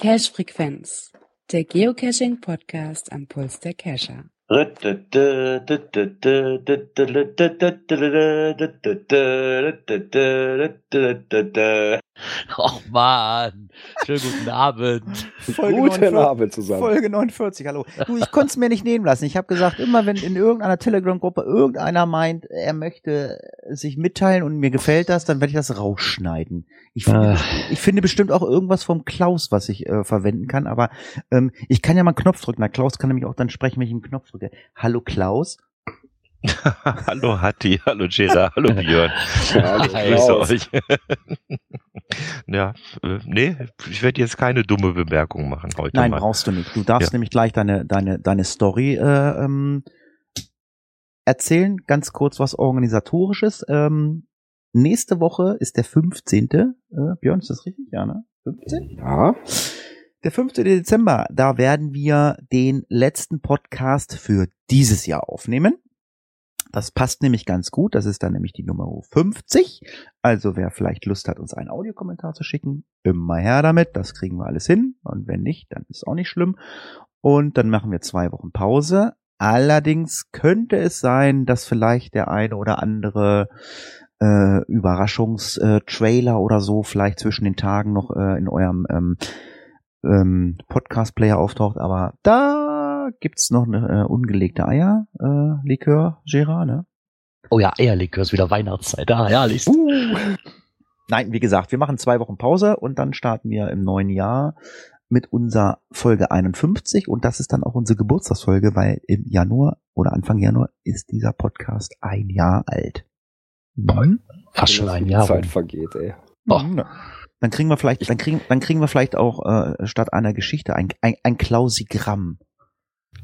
Cache Frequenz, der Geocaching Podcast am Puls der Cacher. Och man, schönen guten Abend. Folge Guten 49, Abend zusammen. Folge 49, hallo. Du, ich konnte es mir nicht nehmen lassen. Ich habe gesagt, immer wenn in irgendeiner Telegram-Gruppe irgendeiner meint, er möchte sich mitteilen und mir gefällt das, dann werde ich das rausschneiden. Ich finde, ich finde bestimmt auch irgendwas vom Klaus, was ich äh, verwenden kann, aber ähm, ich kann ja mal einen Knopf drücken. Na, Klaus kann nämlich auch dann sprechen, wenn ich einen Knopf drücke. Hallo Klaus. hallo Hatti, hallo Gera, hallo Björn. Hallo, Ich grüße euch. ja, äh, nee, ich werde jetzt keine dumme Bemerkung machen heute Nein, mal. brauchst du nicht. Du darfst Ja. nämlich gleich deine, deine, deine Story äh, ähm, erzählen. Ganz kurz was Organisatorisches. Ähm, nächste Woche ist der 15. Äh, Björn, ist das richtig? Ja, ne? 15? Ja, Der 15. Dezember, da werden wir den letzten Podcast für dieses Jahr aufnehmen. Das passt nämlich ganz gut. Das ist dann nämlich die Nummer 50. Also wer vielleicht Lust hat, uns einen Audiokommentar zu schicken, immer her damit. Das kriegen wir alles hin. Und wenn nicht, dann ist auch nicht schlimm. Und dann machen wir zwei Wochen Pause. Allerdings könnte es sein, dass vielleicht der eine oder andere äh, Überraschungstrailer oder so vielleicht zwischen den Tagen noch äh, in eurem ähm, ähm, Podcast-Player auftaucht, aber da gibt's noch eine äh, ungelegte Eier, äh, Likör, Gérard, ne? Oh ja, Eierlikör ist wieder Weihnachtszeit. Ah, herrlich. Nein, wie gesagt, wir machen zwei Wochen Pause und dann starten wir im neuen Jahr mit unserer Folge 51 und das ist dann auch unsere Geburtstagsfolge, weil im Januar oder Anfang Januar ist dieser Podcast ein Jahr alt. Mhm. Fast schon ein Jahr. Zeit rum. vergeht, ey. Oh. Dann kriegen wir vielleicht, dann kriegen, dann kriegen wir vielleicht auch äh, statt einer Geschichte ein, ein, ein Klausigramm.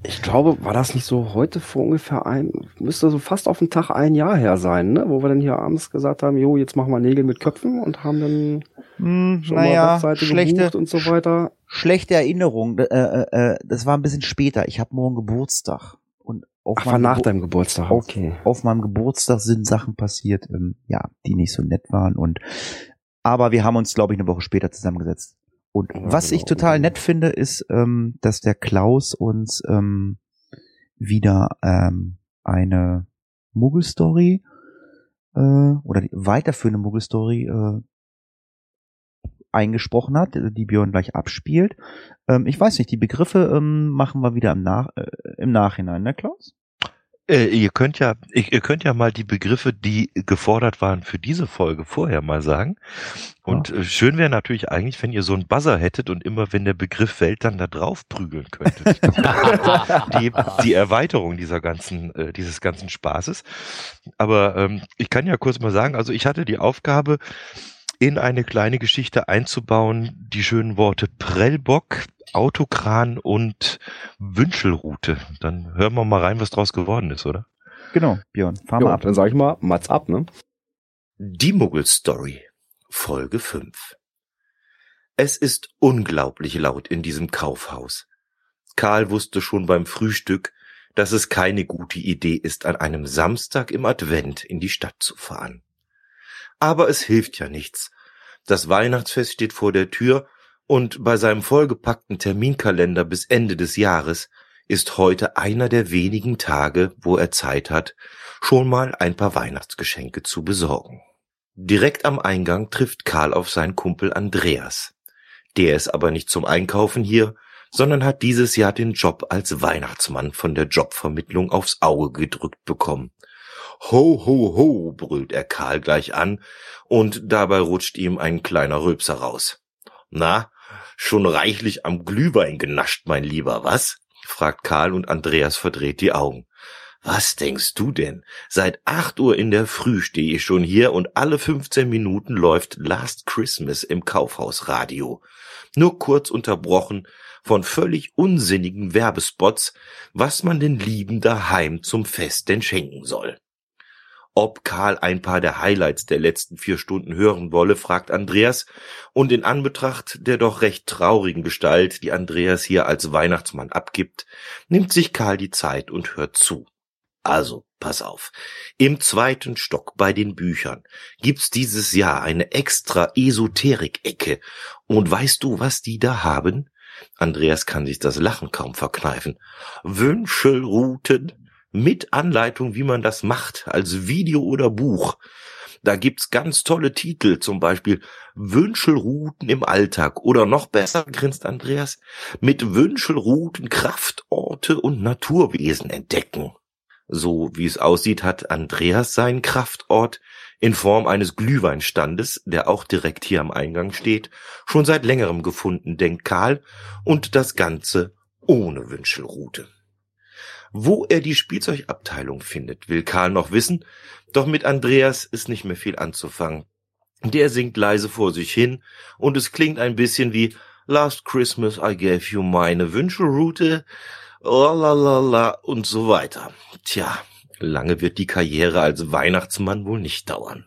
Ich glaube, war das nicht so heute vor ungefähr ein, müsste so fast auf den Tag ein Jahr her sein, ne? Wo wir dann hier abends gesagt haben, jo, jetzt machen wir Nägel mit Köpfen und haben dann Hm, schon mal naja, Webseite schlechte, und so weiter. schlechte Erinnerung. Äh, äh, äh, das war ein bisschen später. Ich habe morgen Geburtstag. Und auf, Ach, war nach Gebur- deinem Geburtstag. auf, Okay. auf meinem Geburtstag sind Sachen passiert, ähm, ja, die nicht so nett waren. Und aber wir haben uns, glaube ich, eine Woche später zusammengesetzt. Und Ja, was ich genau. total nett finde, ist, ähm, dass der Klaus uns ähm, wieder ähm, eine Muggelstory äh, oder die weiterführende Muggelstory äh, eingesprochen hat, die Björn gleich abspielt. Ähm, ich weiß nicht, die Begriffe ähm, machen wir wieder im, Nach äh, im Nachhinein, ne Klaus? Äh, ihr könnt ja, ihr, könnt ja mal die Begriffe, die gefordert waren für diese Folge vorher mal sagen. Und äh, schön wäre natürlich eigentlich, wenn ihr so einen Buzzer hättet und immer, wenn der Begriff fällt, dann da drauf prügeln könntet. die, die Erweiterung dieser ganzen, äh, dieses ganzen Spaßes. Aber ähm, ich kann ja kurz mal sagen, also ich hatte die Aufgabe, in eine kleine Geschichte einzubauen, die schönen Worte Prellbock, Autokran und Wünschelrute. Dann hören wir mal rein, was draus geworden ist, oder? Genau, Björn, fahr Jo, mal ab. dann sag ich mal, Mats ab, ne? Die Muggel-Story, Folge 5. Es ist unglaublich laut in diesem Kaufhaus. Karl wusste schon beim Frühstück, dass es keine gute Idee ist, an einem Samstag im Advent in die Stadt zu fahren. Aber es hilft ja nichts. Das Weihnachtsfest steht vor der Tür und bei seinem vollgepackten Terminkalender bis Ende des Jahres ist heute einer der wenigen Tage, wo er Zeit hat, schon mal ein paar Weihnachtsgeschenke zu besorgen. Direkt am Eingang trifft Karl auf seinen Kumpel Andreas. Der ist aber nicht zum Einkaufen hier, sondern hat dieses Jahr den Job als Weihnachtsmann von der Jobvermittlung aufs Auge gedrückt bekommen. Ho, ho, ho, brüllt er Karl gleich an, und dabei rutscht ihm ein kleiner Rülpser raus. Na, schon reichlich am Glühwein genascht, mein Lieber, was? fragt Karl und Andreas verdreht die Augen. Was denkst du denn? Seit acht Uhr in der Früh stehe ich schon hier und alle 15 Minuten läuft Last Christmas im Kaufhausradio. Nur kurz unterbrochen von völlig unsinnigen Werbespots, was man den Lieben daheim zum Fest denn schenken soll. Ob Karl ein paar der Highlights der letzten vier Stunden hören wolle, fragt Andreas, und in Anbetracht der doch recht traurigen Gestalt, die Andreas hier als Weihnachtsmann abgibt, nimmt sich Karl die Zeit und hört zu. Also, pass auf. Im zweiten Stock bei den Büchern gibt's dieses Jahr eine extra Esoterik-Ecke. Und weißt du, was die da haben? Andreas kann sich das Lachen kaum verkneifen. Wünschelrouten mit Anleitung, wie man das macht, als Video oder Buch. Da gibt's ganz tolle Titel, zum Beispiel Wünschelrouten im Alltag oder noch besser, grinst Andreas, mit Wünschelrouten Kraftorte und Naturwesen entdecken. So wie es aussieht, hat Andreas seinen Kraftort in Form eines Glühweinstandes, der auch direkt hier am Eingang steht, schon seit längerem gefunden, denkt Karl, und das Ganze ohne Wünschelrute. Wo er die Spielzeugabteilung findet, will Karl noch wissen, doch mit Andreas ist nicht mehr viel anzufangen. Der singt leise vor sich hin und es klingt ein bisschen wie Last Christmas I gave you meine Wünschelrute, lalalala und so weiter. Tja, lange wird die Karriere als Weihnachtsmann wohl nicht dauern.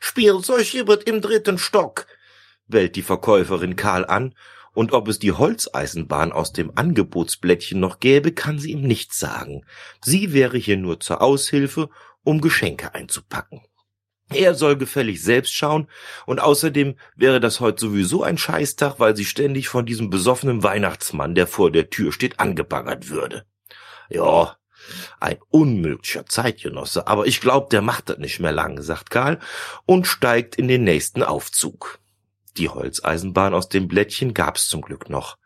Spielzeug wird im dritten Stock, bellt die Verkäuferin Karl an und ob es die Holzeisenbahn aus dem Angebotsblättchen noch gäbe, kann sie ihm nicht sagen. Sie wäre hier nur zur Aushilfe, um Geschenke einzupacken. Er soll gefällig selbst schauen und außerdem wäre das heute sowieso ein Scheißtag, weil sie ständig von diesem besoffenen Weihnachtsmann, der vor der Tür steht, angebaggert würde. Ja, ein unmöglicher Zeitgenosse, aber ich glaub, der macht das nicht mehr lang, sagt Karl und steigt in den nächsten Aufzug. Die Holzeisenbahn aus dem Blättchen gab's zum Glück noch.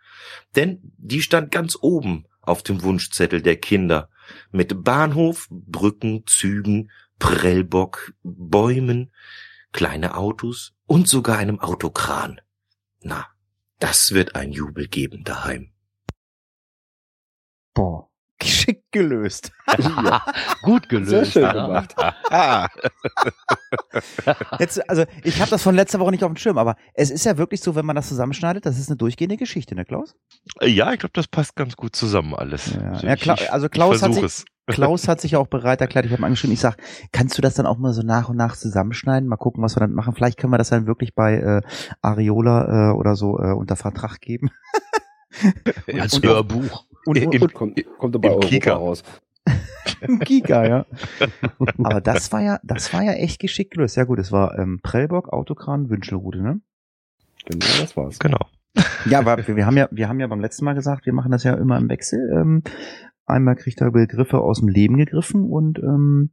Denn die stand ganz oben auf dem Wunschzettel der Kinder. Mit Bahnhof, Brücken, Zügen, Prellbock, Bäumen, kleine Autos und sogar einem Autokran. Na, das wird ein Jubel geben daheim. Boah, geschickt gelöst. Ja. Gut gelöst. Sehr schön gemacht. Ah. Jetzt, also ich habe das von letzter Woche nicht auf dem Schirm, aber es ist ja wirklich so, wenn man das zusammenschneidet, das ist eine durchgehende Geschichte, ne Klaus? Ja, ich glaube, das passt ganz gut zusammen alles. Ja, Also ja, Kla ich- also Klaus hat sich, es. Klaus hat sich auch bereit erklärt, ich habe angeschrieben, ich sag, kannst du das dann auch mal so nach und nach zusammenschneiden? Mal gucken, was wir dann machen. Vielleicht können wir das dann wirklich bei äh, Ariola äh, oder so äh, unter Vertrag geben. Als und- Hörbuch. Und, und, Und kommt, kommt dabei Europa Kika. raus. Giga, ja. Aber das war ja, das war ja echt geschickt gelöst. Ja gut, es war ähm, Prellbock, Autokran, Wünschelrute, ne? Genau, das war's. Genau. Ja, aber wir, wir haben ja, wir haben ja beim letzten Mal gesagt, wir machen das ja immer im Wechsel. Ähm, einmal kriegt er Begriffe aus dem Leben gegriffen und ähm,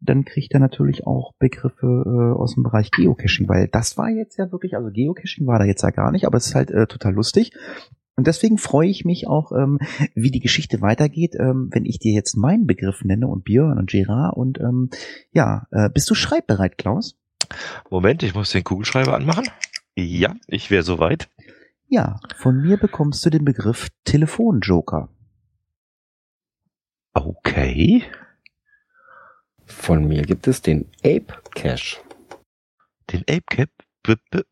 dann kriegt er natürlich auch Begriffe äh, aus dem Bereich Geocaching, weil das war jetzt ja wirklich, also Geocaching war da jetzt ja gar nicht, aber es ist halt äh, total lustig. Und deswegen freue ich mich auch, ähm, wie die Geschichte weitergeht, ähm, wenn ich dir jetzt meinen Begriff nenne und Björn und Gerard und ähm, ja, äh, bist du schreibbereit, Klaus? Moment, ich muss den Kugelschreiber anmachen. Ja, ich wäre soweit. Ja, von mir bekommst du den Begriff Telefonjoker. Okay. Von mir gibt es den Ape Cache. Den Ape Cap.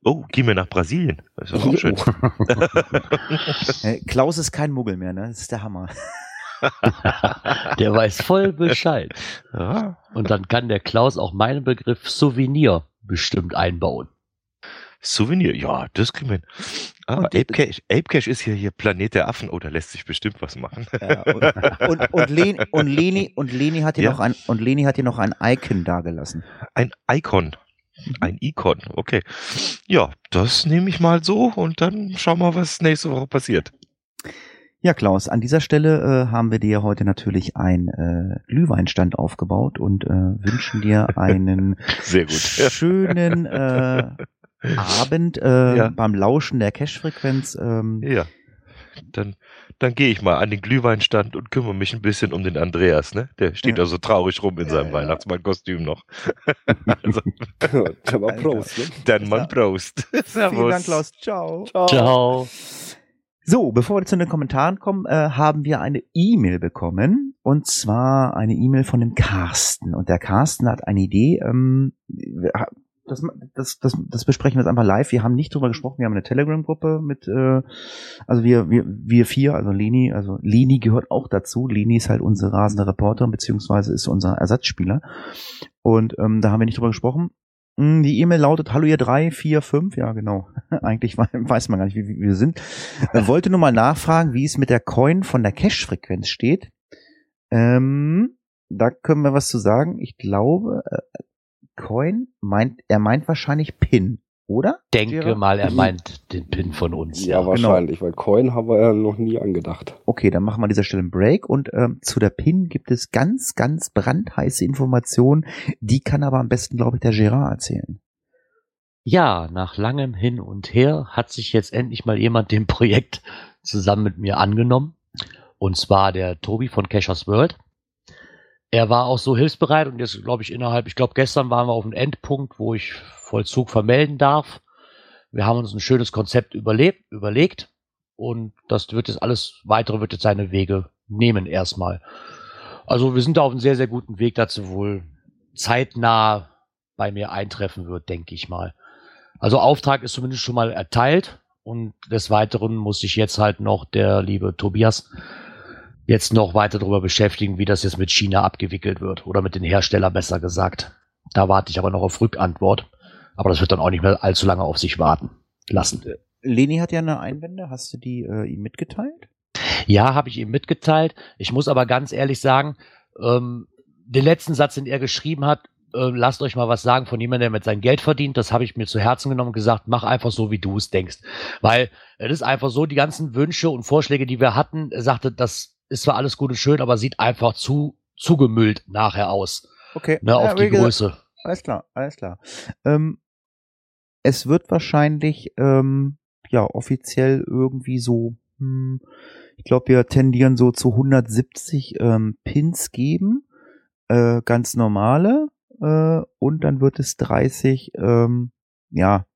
Oh, geh mir nach Brasilien. Das ist auch schön. Äh, Klaus ist kein Muggel mehr, ne? Das ist der Hammer. Der weiß voll Bescheid. Ja. Und dann kann der Klaus auch meinen Begriff Souvenir bestimmt einbauen. Souvenir, ja, das kriegen wir hin. Ah, Und die- Ape Cache, Ape Cache ist hier, hier Planet der Affen. Oh, da lässt sich bestimmt was machen. Ja, und, und, und, Leni, und, Leni, und Leni hat hier Ja. noch ein und Leni hat hier noch ein Icon dagelassen. Ein Icon. Ein Icon, okay. Ja, das nehme ich mal so und dann schauen wir, was nächste Woche passiert. Ja, Klaus, an dieser Stelle äh, haben wir dir heute natürlich einen äh, Glühweinstand aufgebaut und äh, wünschen dir einen schönen äh, Abend äh, Ja. beim Lauschen der Cash-Frequenz. Ähm, Ja. Dann, dann gehe ich mal an den Glühweinstand und kümmere mich ein bisschen um den Andreas, ne? Der steht Ja. da so traurig rum in seinem Ja, ja. Weihnachtsmannkostüm noch. also, Der war Alter. Prost, ne? dann mal Prost. Servus. Vielen Dank, Klaus. Ciao. Ciao. So, bevor wir zu den Kommentaren kommen, äh, haben wir eine E-Mail bekommen. Und zwar eine E-Mail von dem Carsten. Und der Carsten hat eine Idee. Ähm, das, das, das, das besprechen wir jetzt einfach live. Wir haben nicht drüber gesprochen. Wir haben eine Telegram-Gruppe mit, äh, also wir, wir, wir vier, also Leni, also Leni gehört auch dazu. Leni ist halt unsere rasende Reporterin, beziehungsweise ist unser Ersatzspieler. Und ähm, da haben wir nicht drüber gesprochen. Hm, Die E-Mail lautet, hallo ihr drei, vier, fünf, ja genau. Eigentlich wei- weiß man gar nicht, wie, wie wir sind. Äh, wollte nur mal nachfragen, wie es mit der Coin von der Cache-Frequenz steht. Ähm, da können wir was zu sagen. Ich glaube, äh, Coin meint, er meint wahrscheinlich Pin, oder? Denke Gerard? mal, er meint den Pin von uns. Ja, Ja, wahrscheinlich, weil Coin haben wir ja noch nie angedacht. Okay, dann machen wir an dieser Stelle einen Break und ähm, zu der PIN gibt es ganz, ganz brandheiße Informationen. Die kann aber am besten, glaube ich, der Gerard erzählen. ja, nach langem Hin und Her hat sich jetzt endlich mal jemand dem Projekt zusammen mit mir angenommen. Und zwar der Tobi von Cashers World. Er war auch so hilfsbereit und jetzt glaube ich innerhalb, ich glaube gestern waren wir auf dem Endpunkt, wo ich Vollzug vermelden darf. Wir haben uns ein schönes Konzept überlebt, überlegt und das wird jetzt alles weitere wird jetzt seine Wege nehmen erstmal. Also wir sind da auf einem sehr, sehr guten Weg dazu wohl zeitnah bei mir eintreffen wird, denke ich mal. Also Auftrag ist zumindest schon mal erteilt und des Weiteren muss sich jetzt halt noch der liebe Tobias jetzt noch weiter darüber beschäftigen, wie das jetzt mit China abgewickelt wird oder mit den Herstellern besser gesagt. Da warte ich aber noch auf Rückantwort. Aber das wird dann auch nicht mehr allzu lange auf sich warten lassen. Leni hat ja eine Einwände. Hast du die äh, ihm mitgeteilt? Ja, habe ich ihm mitgeteilt. Ich muss aber ganz ehrlich sagen, ähm, den letzten Satz, den er geschrieben hat, äh, lasst euch mal was sagen von jemandem, der mit seinem Geld verdient. Das habe ich mir zu Herzen genommen und gesagt, mach einfach so, wie du es denkst. Weil es ist einfach so, die ganzen Wünsche und Vorschläge, die wir hatten, er sagte, das ist zwar alles gut und schön, aber sieht einfach zu zugemüllt nachher aus. Okay. Ne, auf Ja, die gesagt, Größe. Alles klar, alles klar. Ähm, es wird wahrscheinlich ähm, ja offiziell irgendwie so, hm, ich glaube, wir tendieren so zu 170 ähm, Pins geben, äh, ganz normale, äh, und dann wird es 30, ähm, ja,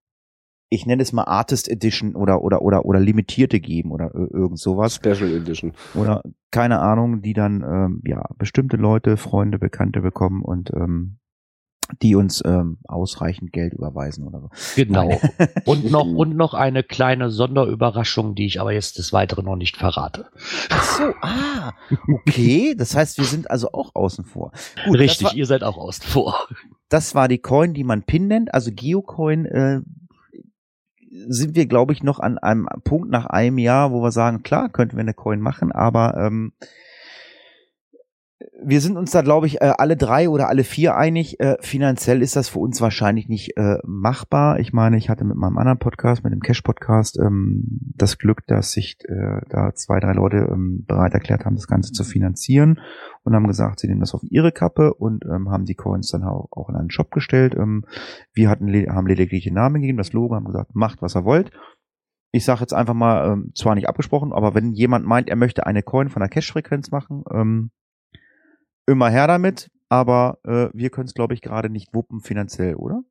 ich nenne es mal Artist Edition oder oder oder oder limitierte geben oder irgend sowas Special Edition. oder keine Ahnung, die dann ähm, ja bestimmte Leute, Freunde, Bekannte bekommen und ähm, die uns ähm, ausreichend Geld überweisen oder so. Genau. Und noch, und noch eine kleine Sonderüberraschung, die ich aber jetzt des Weiteren noch nicht verrate. Ach so, ah, okay. Das heißt, wir sind also auch außen vor. Gut, Richtig, war, ihr seid auch außen vor. das war die Coin, die man Pin nennt. Also Geocoin äh, sind wir, glaube ich, noch an einem Punkt nach einem Jahr, wo wir sagen, klar, könnten wir eine Coin machen, aber ähm, wir sind uns da, glaube ich, äh, alle drei oder alle vier einig. Äh, finanziell ist das für uns wahrscheinlich nicht äh, machbar. Ich meine, ich hatte mit meinem anderen Podcast, mit dem Cash-Podcast, ähm, das Glück, dass sich da zwei, drei Leute ähm, bereit erklärt haben, das Ganze zu finanzieren und haben gesagt, sie nehmen das auf ihre Kappe und ähm, haben die Coins dann auch, in einen Shop gestellt. Ähm, wir hatten haben lediglich den Namen gegeben, das Logo, haben gesagt, macht, was ihr wollt. Ich sage jetzt einfach mal, ähm, zwar nicht abgesprochen, aber wenn jemand meint, er möchte eine Coin von der Cash-Frequenz machen, ähm, immer her damit, aber äh, wir können es, glaube ich, gerade nicht wuppen finanziell, oder?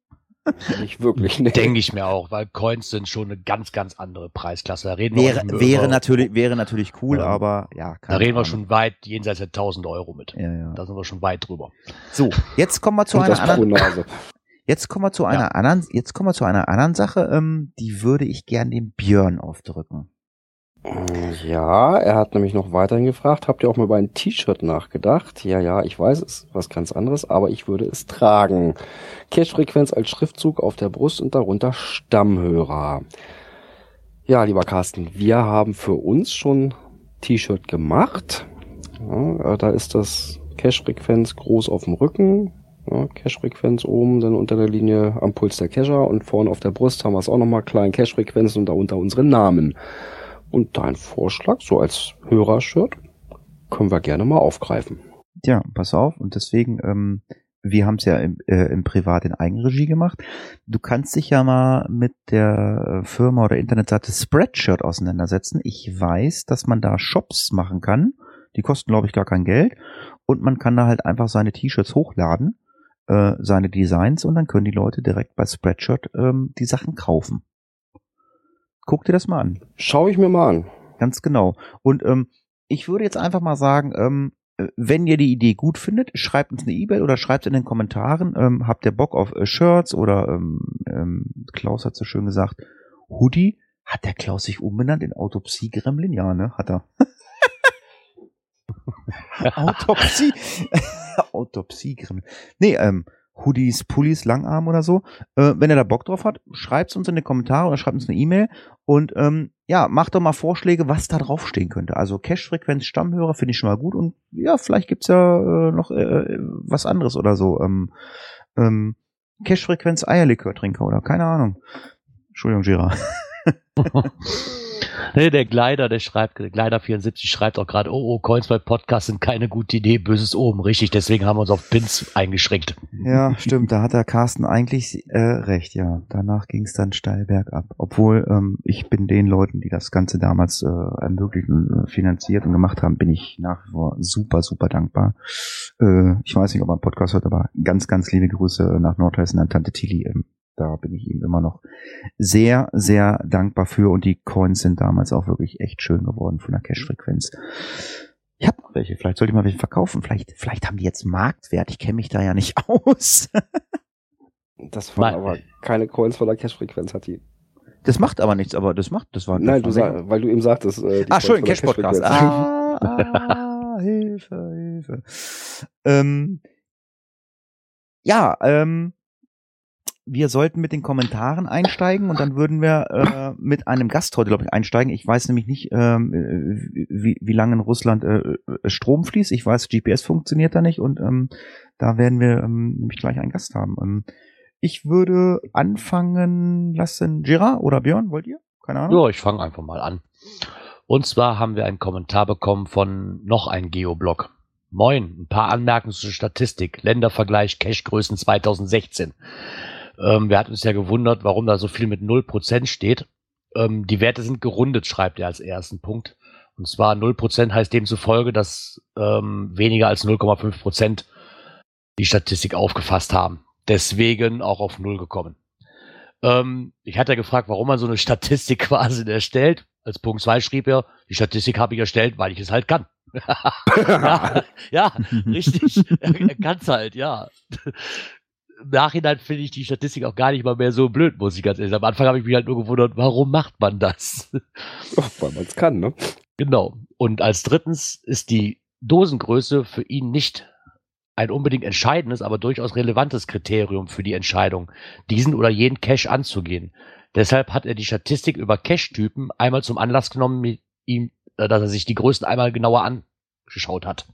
Nicht wirklich, ne. Denke ich mir auch, weil Coins sind schon eine ganz, ganz andere Preisklasse. Da reden wir Wäre, mehr wäre über- natürlich, wäre natürlich cool, Ja. aber ja. Da reden wir schon weit jenseits der 1000 Euro mit. Ja, ja. Da sind wir schon weit drüber. So, jetzt kommen wir zu Und einer anderen, Nase. jetzt kommen wir zu einer anderen, jetzt kommen wir zu einer anderen Sache, ähm, die würde ich gern dem Björn aufdrücken. Ja, er hat nämlich noch weiterhin gefragt, habt ihr auch mal über ein T-Shirt nachgedacht? Ja, ja, ich weiß, es ist was ganz anderes, aber ich würde es tragen. Cache-Frequenz als Schriftzug auf der Brust und darunter Stammhörer. Ja, lieber Carsten, wir haben für uns schon T-Shirt gemacht. Ja, äh, da ist das Cache-Frequenz groß auf dem Rücken. Ja, Cache-Frequenz oben, dann unter der Linie am Puls der Cacher und vorne auf der Brust haben wir es auch nochmal klein Cache-Frequenzen und darunter unsere Namen. Und dein Vorschlag, so als Hörershirt, können wir gerne mal aufgreifen. Ja, pass auf. Und deswegen, ähm, wir haben es ja im, äh, im Privat in Eigenregie gemacht. Du kannst dich ja mal mit der Firma oder Internetseite Spreadshirt auseinandersetzen. Ich weiß, dass man da Shops machen kann. Die kosten, glaube ich, gar kein Geld. Und man kann da halt einfach seine T-Shirts hochladen, äh, seine Designs, und dann können die Leute direkt bei Spreadshirt ähm, die Sachen kaufen. Guck dir das mal an. Schau ich mir mal an. Ganz genau. Und ähm, ich würde jetzt einfach mal sagen, ähm, äh, wenn ihr die Idee gut findet, schreibt uns eine E-Mail oder schreibt in den Kommentaren, ähm, habt ihr Bock auf äh, Shirts oder ähm, ähm, Klaus hat so schön gesagt, Hoodie. Hat der Klaus sich umbenannt in Autopsie-Gremlin? Ja, ne? Hat er. Autopsie. Autopsie-Gremlin. Nee, ähm, Hoodies, Pullis, Langarm oder so. Äh, wenn ihr da Bock drauf habt, schreibt uns in die Kommentare oder schreibt uns eine E-Mail und ähm, ja, macht doch mal Vorschläge, was da draufstehen könnte. Also Cash-Frequenz Stammhörer finde ich schon mal gut und ja, vielleicht gibt's ja äh, noch äh, was anderes oder so. Ähm, ähm, Cash-Frequenz Eierlikör-Trinker oder keine Ahnung. Entschuldigung, Gira. Nee, der Gleider, der schreibt, der Gleider74 schreibt auch gerade, oh, oh, Coins bei Podcast sind keine gute Idee, böses oben. Richtig, deswegen haben wir uns auf Pins eingeschränkt. Ja, stimmt, da hat der Carsten eigentlich äh, recht, ja. Danach ging es dann steil bergab. Obwohl ähm, ich bin den Leuten, die das Ganze damals äh, ermöglichen, äh, finanziert und gemacht haben, bin ich nach wie vor super, super dankbar. Äh, ich weiß nicht, ob man Podcast hört, aber ganz, ganz liebe Grüße nach Nordhessen an Tante Tilly. Ähm, da bin ich ihm immer noch sehr, sehr dankbar für und die Coins sind damals auch wirklich echt schön geworden von der Cash-Frequenz. Ich habe noch welche, vielleicht sollte ich mal welche verkaufen. Vielleicht, vielleicht haben die jetzt Marktwert. Ich kenne mich da ja nicht aus. Das waren aber keine Coins von der Cash-Frequenz, hat die. Das macht aber nichts, aber das macht, das war. Nein, du war sag, weil du eben sagtest, äh, Coins schön, Cash-Podcast. Cash-Frequenz. Ah, ah, Hilfe, Hilfe. Ähm, ja, ähm, wir sollten mit den Kommentaren einsteigen und dann würden wir äh, mit einem Gast heute, glaube ich, einsteigen. Ich weiß nämlich nicht, ähm, äh, wie, wie lange in Russland äh, äh, Strom fließt. Ich weiß, GPS funktioniert da nicht und ähm, da werden wir ähm, nämlich gleich einen Gast haben. Ähm, ich würde anfangen lassen. Gerard oder Björn, wollt ihr? Keine Ahnung. Ja, ich fange einfach mal an. Und zwar haben wir einen Kommentar bekommen von noch einem Geoblog. Moin, ein paar Anmerkungen zur Statistik. Ländervergleich Cashgrößen 2016. Ähm, wir hatten uns ja gewundert, warum da so viel mit 0% steht. Ähm, die Werte sind gerundet, schreibt er als ersten Punkt. Und zwar 0% heißt demzufolge, dass ähm, weniger als 0,5% die Statistik aufgefasst haben. Deswegen auch auf Null gekommen. Ähm, ich hatte ja gefragt, warum man so eine Statistik quasi erstellt. Als Punkt 2 schrieb er, die Statistik habe ich erstellt, weil ich es halt kann. ja, ja, richtig. Er, er kann es halt, ja im Nachhinein finde ich die Statistik auch gar nicht mal mehr so blöd, muss ich ganz ehrlich sagen. Am Anfang habe ich mich halt nur gewundert, warum macht man das? Ach, weil man es kann, ne? Genau. Und als drittens ist die Dosengröße für ihn nicht ein unbedingt entscheidendes, aber durchaus relevantes Kriterium für die Entscheidung, diesen oder jenen Cache anzugehen. Deshalb hat er die Statistik über Cache-Typen einmal zum Anlass genommen, mit ihm, äh, dass er sich die Größen einmal genauer angeschaut hat.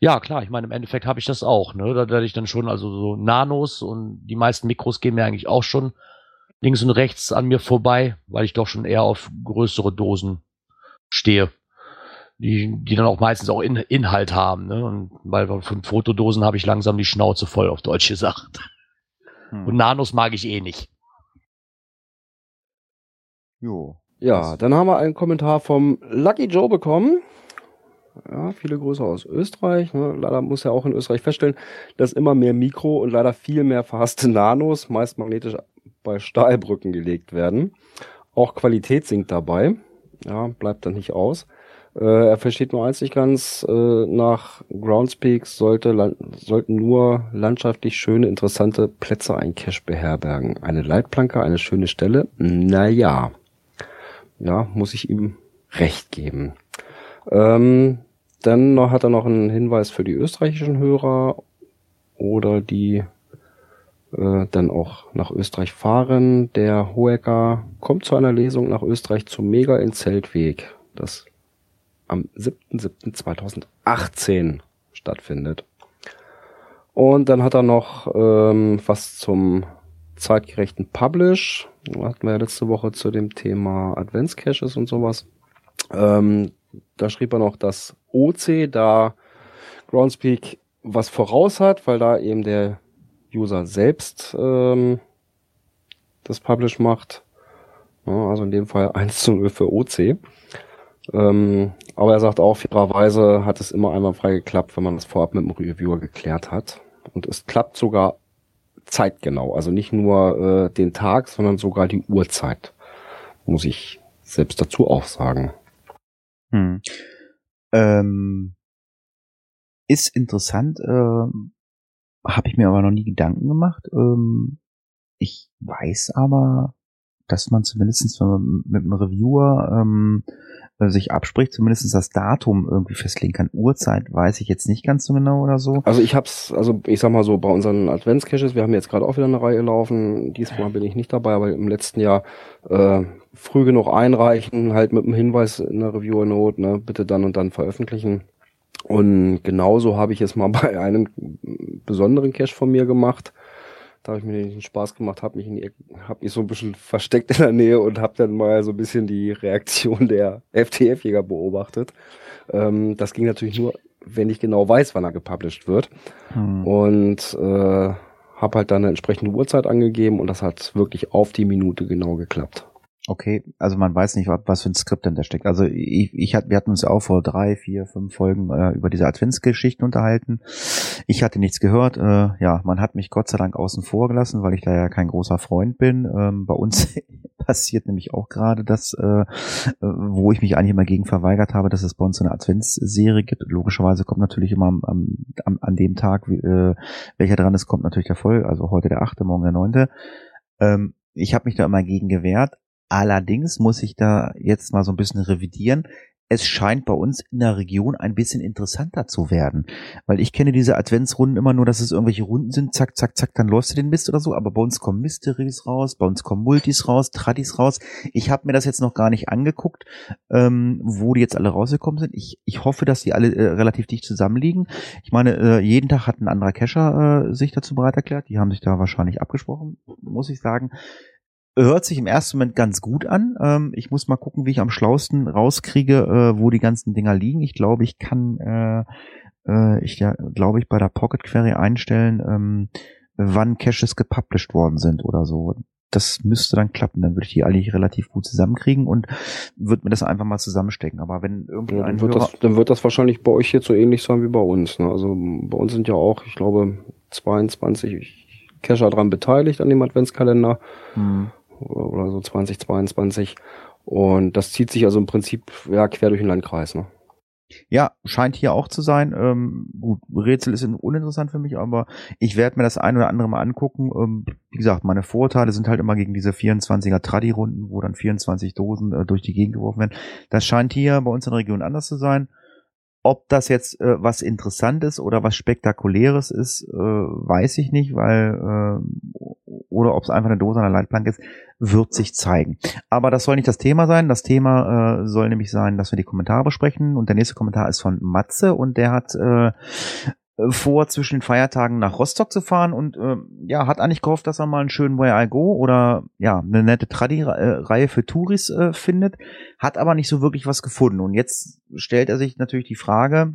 Ja, klar, ich meine, im Endeffekt habe ich das auch. Ne? Da werde ich dann schon, also so Nanos und die meisten Mikros gehen mir eigentlich auch schon links und rechts an mir vorbei, weil ich doch schon eher auf größere Dosen stehe. Die, die dann auch meistens auch in, Inhalt haben. Ne? Und weil von Fotodosen habe ich langsam die Schnauze voll, auf Deutsch gesagt. Hm. Und Nanos mag ich eh nicht. Jo. Ja, dann haben wir einen Kommentar vom Lucky Joe bekommen. Ja, viele Grüße aus Österreich. Ne? Leider muss ja auch in Österreich feststellen, dass immer mehr Mikro und leider viel mehr verhasste Nanos, meist magnetisch bei Stahlbrücken gelegt werden. Auch Qualität sinkt dabei. Ja, bleibt dann nicht aus. Äh, er versteht nur eins nicht ganz. Äh, nach Groundspeak sollte, sollten nur landschaftlich schöne, interessante Plätze ein Cache beherbergen. Eine Leitplanke, eine schöne Stelle. Naja. Ja, muss ich ihm recht geben. Ähm, dann noch, hat er noch einen Hinweis für die österreichischen Hörer oder die äh, dann auch nach Österreich fahren. Der Hoeker kommt zu einer Lesung nach Österreich zum Mega in Zeltweg, das am 7.7.2018 stattfindet. Und dann hat er noch ähm, was zum zeitgerechten Publish. Hatten wir ja letzte Woche zu dem Thema Adventscaches und sowas. Ähm, da schrieb er noch, dass OC da Groundspeak was voraus hat, weil da eben der User selbst ähm, das Publish macht. Ja, also in dem Fall 1 zu 0 für OC. Ähm, aber er sagt auch, fairerweise hat es immer einmal frei geklappt, wenn man das vorab mit dem Reviewer geklärt hat. Und es klappt sogar zeitgenau. Also nicht nur äh, den Tag, sondern sogar die Uhrzeit. Muss ich selbst dazu auch sagen. Hm. Ähm, ist interessant, äh, habe ich mir aber noch nie Gedanken gemacht. Ähm, ich weiß aber, dass man zumindest wenn man mit einem Reviewer ähm, äh, sich abspricht, zumindest das Datum irgendwie festlegen kann. Uhrzeit weiß ich jetzt nicht ganz so genau oder so. Also ich hab's, also ich sag mal so, bei unseren Adventscaches, wir haben jetzt gerade auch wieder eine Reihe laufen, diesmal bin ich nicht dabei, aber im letzten Jahr äh, früh genug einreichen, halt mit einem Hinweis in der Reviewer-Note, ne, bitte dann und dann veröffentlichen. Und genauso habe ich es mal bei einem besonderen Cache von mir gemacht. Da habe ich mir den Spaß gemacht, habe mich, in die, hab mich so ein bisschen versteckt in der Nähe und habe dann mal so ein bisschen die Reaktion der FTF-Jäger beobachtet. Ähm, das ging natürlich nur, wenn ich genau weiß, wann er gepublished wird. Hm. Und äh, habe halt dann eine entsprechende Uhrzeit angegeben und das hat wirklich auf die Minute genau geklappt. Okay, also man weiß nicht, was für ein Skript da steckt. Also ich, ich hat, wir hatten uns auch vor drei, vier, fünf Folgen äh, über diese Adventsgeschichten unterhalten. Ich hatte nichts gehört. Äh, ja, man hat mich Gott sei Dank außen vor gelassen, weil ich da ja kein großer Freund bin. Ähm, bei uns passiert nämlich auch gerade das, äh, äh, wo ich mich eigentlich immer gegen verweigert habe, dass es bei uns so eine Adventsserie gibt. Logischerweise kommt natürlich immer am, am, an dem Tag, äh, welcher dran ist, kommt natürlich der voll. Also heute der achte, morgen der neunte. Ähm, ich habe mich da immer gegen gewehrt, Allerdings muss ich da jetzt mal so ein bisschen revidieren. Es scheint bei uns in der Region ein bisschen interessanter zu werden. Weil ich kenne diese Adventsrunden immer nur, dass es irgendwelche Runden sind, zack, zack, zack, dann läufst du den Mist oder so. Aber bei uns kommen Mysteries raus, bei uns kommen Multis raus, Tradis raus. Ich habe mir das jetzt noch gar nicht angeguckt, ähm, wo die jetzt alle rausgekommen sind. Ich, ich hoffe, dass die alle äh, relativ dicht zusammenliegen. Ich meine, äh, jeden Tag hat ein anderer Cacher äh, sich dazu bereit erklärt. Die haben sich da wahrscheinlich abgesprochen, muss ich sagen hört sich im ersten Moment ganz gut an. Ähm, ich muss mal gucken, wie ich am schlausten rauskriege, äh, wo die ganzen Dinger liegen. Ich glaube, ich kann, äh, äh, ich ja, glaube ich, bei der Pocket Query einstellen, ähm, wann Caches gepublished worden sind oder so. Das müsste dann klappen. Dann würde ich die eigentlich relativ gut zusammenkriegen und würde mir das einfach mal zusammenstecken. Aber wenn irgendwie ja, ein wird das, dann wird das wahrscheinlich bei euch jetzt so ähnlich sein wie bei uns. Ne? Also bei uns sind ja auch, ich glaube, 22 Cacher dran beteiligt an dem Adventskalender. Hm oder so 2022. Und das zieht sich also im Prinzip ja, quer durch den Landkreis. Ne? Ja, scheint hier auch zu sein. Ähm, gut, Rätsel ist uninteressant für mich, aber ich werde mir das ein oder andere mal angucken. Ähm, wie gesagt, meine Vorteile sind halt immer gegen diese 24er Tradi-Runden, wo dann 24 Dosen äh, durch die Gegend geworfen werden. Das scheint hier bei uns in der Region anders zu sein. Ob das jetzt äh, was Interessantes oder was Spektakuläres ist, äh, weiß ich nicht, weil äh, oder ob es einfach eine Dose an der Leitplanke ist, wird sich zeigen. Aber das soll nicht das Thema sein. Das Thema äh, soll nämlich sein, dass wir die Kommentare besprechen. Und der nächste Kommentar ist von Matze und der hat äh, vor, zwischen den Feiertagen nach Rostock zu fahren und äh, ja, hat eigentlich gehofft, dass er mal einen schönen Where I Go oder ja, eine nette Tradi-Reihe für Touris äh, findet, hat aber nicht so wirklich was gefunden. Und jetzt stellt er sich natürlich die Frage,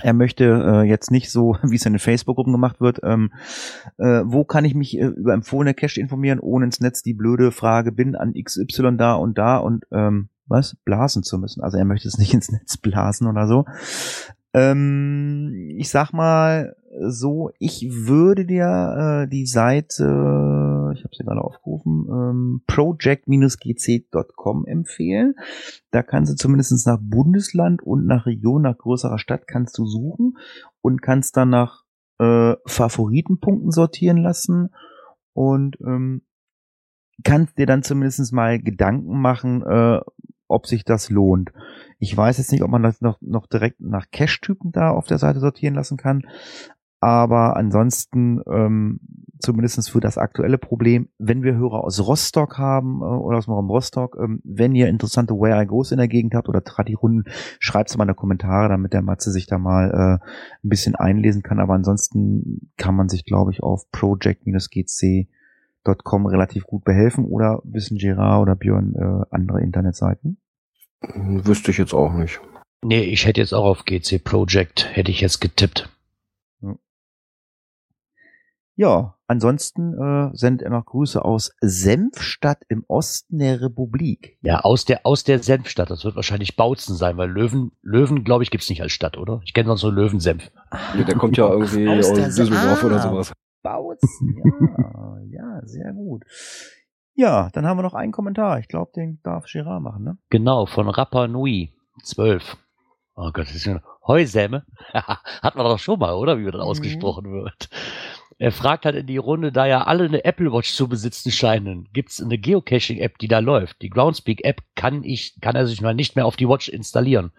er möchte äh, jetzt nicht so, wie es in den Facebook-Gruppen gemacht wird, ähm, äh, wo kann ich mich äh, über empfohlene Cache informieren, ohne ins Netz die blöde Frage bin an XY da und da und ähm, was blasen zu müssen. Also er möchte es nicht ins Netz blasen oder so. Ähm, ich sag mal so, ich würde dir äh, die Seite, ich habe sie gerade aufgerufen, ähm, project-gc.com empfehlen. Da kannst du zumindest nach Bundesland und nach Region, nach größerer Stadt kannst du suchen und kannst dann nach äh, Favoritenpunkten sortieren lassen und ähm, kannst dir dann zumindest mal Gedanken machen, äh, ob sich das lohnt. Ich weiß jetzt nicht, ob man das noch, noch direkt nach Cache-Typen da auf der Seite sortieren lassen kann. Aber ansonsten, ähm, zumindest für das aktuelle Problem, wenn wir Hörer aus Rostock haben äh, oder aus Raum Rostock, ähm, wenn ihr interessante Where I Goes in der Gegend habt oder Tradi-Runden, schreibt es mal in die Kommentare, damit der Matze sich da mal äh, ein bisschen einlesen kann. Aber ansonsten kann man sich, glaube ich, auf project-gc.com relativ gut behelfen oder wissen Gerard oder Björn äh, andere Internetseiten? Wüsste ich jetzt auch nicht. Nee, ich hätte jetzt auch auf GC Project, hätte ich jetzt getippt. Ja, ansonsten äh, sind noch Grüße aus Senfstadt im Osten der Republik. Ja, aus der aus der Senfstadt. Das wird wahrscheinlich Bautzen sein, weil Löwen, Löwen, glaube ich, gibt's nicht als Stadt, oder? Ich kenne sonst nur Löwensenf. Ja, der kommt ja irgendwie aus, aus Düsseldorf oder sowas. Bautzen, ja, ja, sehr gut. Ja, dann haben wir noch einen Kommentar. Ich glaube, den darf Gerard machen, ne? Genau, von Rapa Nui 12. Äh, Oh Gott, das ist eine Heusäme. Hat man doch schon mal, oder? Wie das Mhm. ausgesprochen wird. Er fragt halt in die Runde, da ja alle eine Apple Watch zu besitzen scheinen, gibt's eine Geocaching-App, die da läuft. Die Groundspeak-App kann ich, kann er sich mal nicht mehr auf die Watch installieren.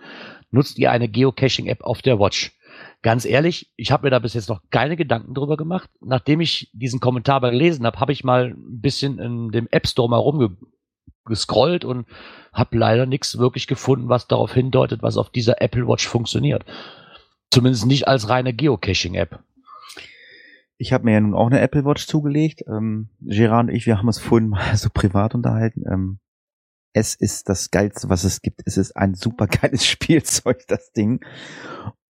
Nutzt ihr eine Geocaching-App auf der Watch? Ganz ehrlich, ich habe mir da bis jetzt noch keine Gedanken drüber gemacht. Nachdem ich diesen Kommentar mal gelesen habe, habe ich mal ein bisschen in dem App Store mal rumgescrollt und habe leider nichts wirklich gefunden, was darauf hindeutet, was auf dieser Apple Watch funktioniert. Zumindest nicht als reine Geocaching-App. Ich habe mir ja nun auch eine Apple Watch zugelegt. Ähm, Gerard und ich, wir haben uns vorhin mal so privat unterhalten. Ähm, es ist das Geilste, was es gibt. Es ist ein super geiles Spielzeug, das Ding.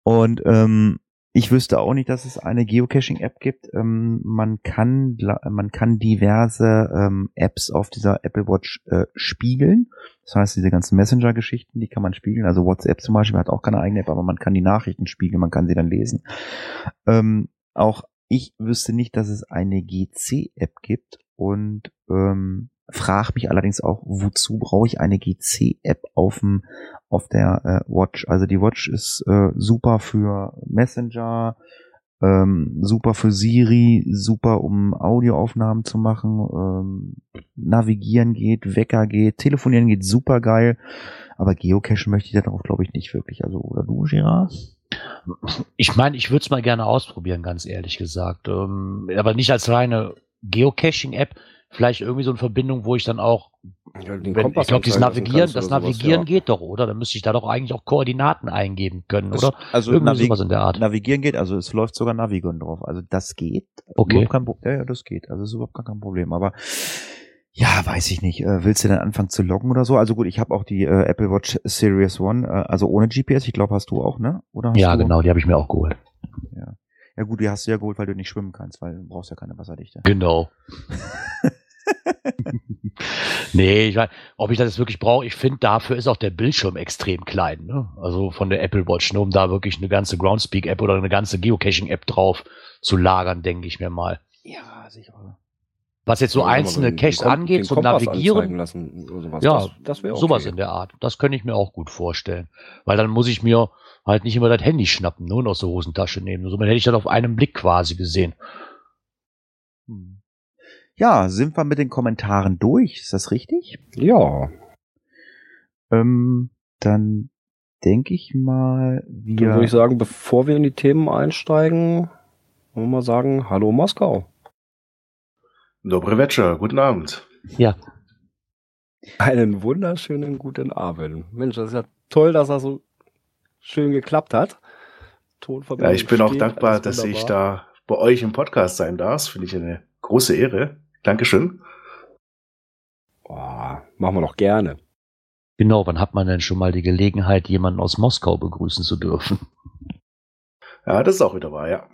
Und ähm, ich wüsste auch nicht, dass es eine Geocaching-App gibt. Ähm, man kann man kann diverse ähm, Apps auf dieser Apple Watch äh, spiegeln. Das heißt, diese ganzen Messenger-Geschichten, die kann man spiegeln. Also WhatsApp zum Beispiel hat auch keine eigene App, aber man kann die Nachrichten spiegeln, man kann sie dann lesen. Ähm, auch ich wüsste nicht, dass es eine GC-App gibt und ähm, frage mich allerdings auch, wozu brauche ich eine GC-App auf dem auf der äh, Watch? Also die Watch ist äh, super für Messenger, ähm, super für Siri, super um Audioaufnahmen zu machen, ähm, navigieren geht, Wecker geht, telefonieren geht, super geil. Aber Geocachen möchte ich darauf, glaube ich, nicht wirklich. Also, oder du, Gerard? Ich meine, ich würde es mal gerne ausprobieren, ganz ehrlich gesagt. Ähm, aber nicht als reine Geocaching-App. Vielleicht irgendwie so eine Verbindung, wo ich dann auch, Ja, wenn, ich glaube, das Navigieren, das oder sowas, Navigieren ja. geht doch, oder? Dann müsste ich da doch eigentlich auch Koordinaten eingeben können, oder? Also Irgendwie sowas in der Art. Navigieren geht, also es läuft sogar Navigon drauf. Also das geht. Okay. Kein, ja, ja, das geht. Also ist überhaupt gar kein Problem. Aber ja, weiß ich nicht. Äh, willst du dann anfangen zu loggen oder so? Also gut, ich habe auch die äh, Apple Watch Series One, äh, also ohne GPS. Ich glaube, hast du auch, ne? Oder hast Ja, genau, die habe ich mir auch geholt. Ja. ja gut, die hast du ja geholt, weil du nicht schwimmen kannst, weil du brauchst ja keine Wasserdichte. Genau. nee, ich weiß, ob ich das jetzt wirklich brauche, ich finde, dafür ist auch der Bildschirm extrem klein. Ne? Also von der Apple Watch, ne, um da wirklich eine ganze Groundspeak-App oder eine ganze Geocaching-App drauf zu lagern, denke ich mir mal. Ja, sicher. Was jetzt so Ja, einzelne den- Caches angeht, zum Navigieren, Lassen sowas. Ja, das, das wäre okay. sowas in der Art. Das könnte ich mir auch gut vorstellen. Weil dann muss ich mir halt nicht immer das Handy schnappen ne, und aus der Hosentasche nehmen. Somit hätte ich das auf einen Blick quasi gesehen. Hm. Ja, sind wir mit den Kommentaren durch? Ist das richtig? Ja, Ähm, dann denke ich mal, dann wir. würde ich sagen, bevor wir in die Themen einsteigen, wollen wir mal sagen, hallo Moskau. Dobre Večer, guten Abend. Ja, Einen wunderschönen guten Abend. Mensch, das ist ja toll, dass das so schön geklappt hat. Tonverbindung Ja, ich bin auch steht, dankbar, dass ich da bei euch im Podcast sein darf. Finde ich eine große Ehre. Dankeschön. Boah, machen wir doch gerne. genau. Wann hat man denn schon mal die Gelegenheit, jemanden aus Moskau begrüßen zu dürfen? Ja, das ist auch wieder wahr, ja.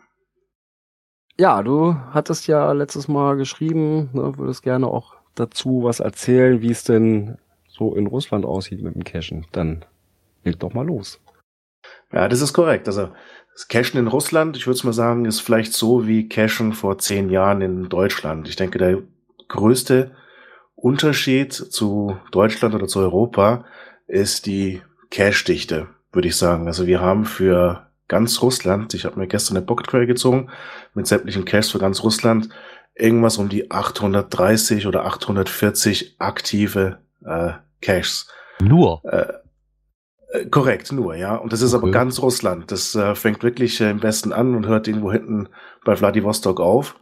Ja, du hattest ja letztes Mal geschrieben, ne, würdest gerne auch dazu was erzählen, wie es denn so in Russland aussieht mit dem Cashen. Dann leg doch mal los. Ja, das ist korrekt. Also das Cashen in Russland, ich würde mal sagen, ist vielleicht so wie Cashen vor zehn Jahren in Deutschland. Ich denke, der größte Unterschied zu Deutschland oder zu Europa ist die Cache-Dichte, würde ich sagen. Also wir haben für ganz Russland, ich habe mir gestern eine Pocket Query gezogen mit sämtlichen Caches für ganz Russland, irgendwas um die 830 oder 840 aktive äh, Caches. Nur. Äh, korrekt, nur, ja. Und das ist aber Okay. ganz Russland. Das äh, fängt wirklich äh, im Westen an und hört irgendwo hinten bei Vladivostok auf.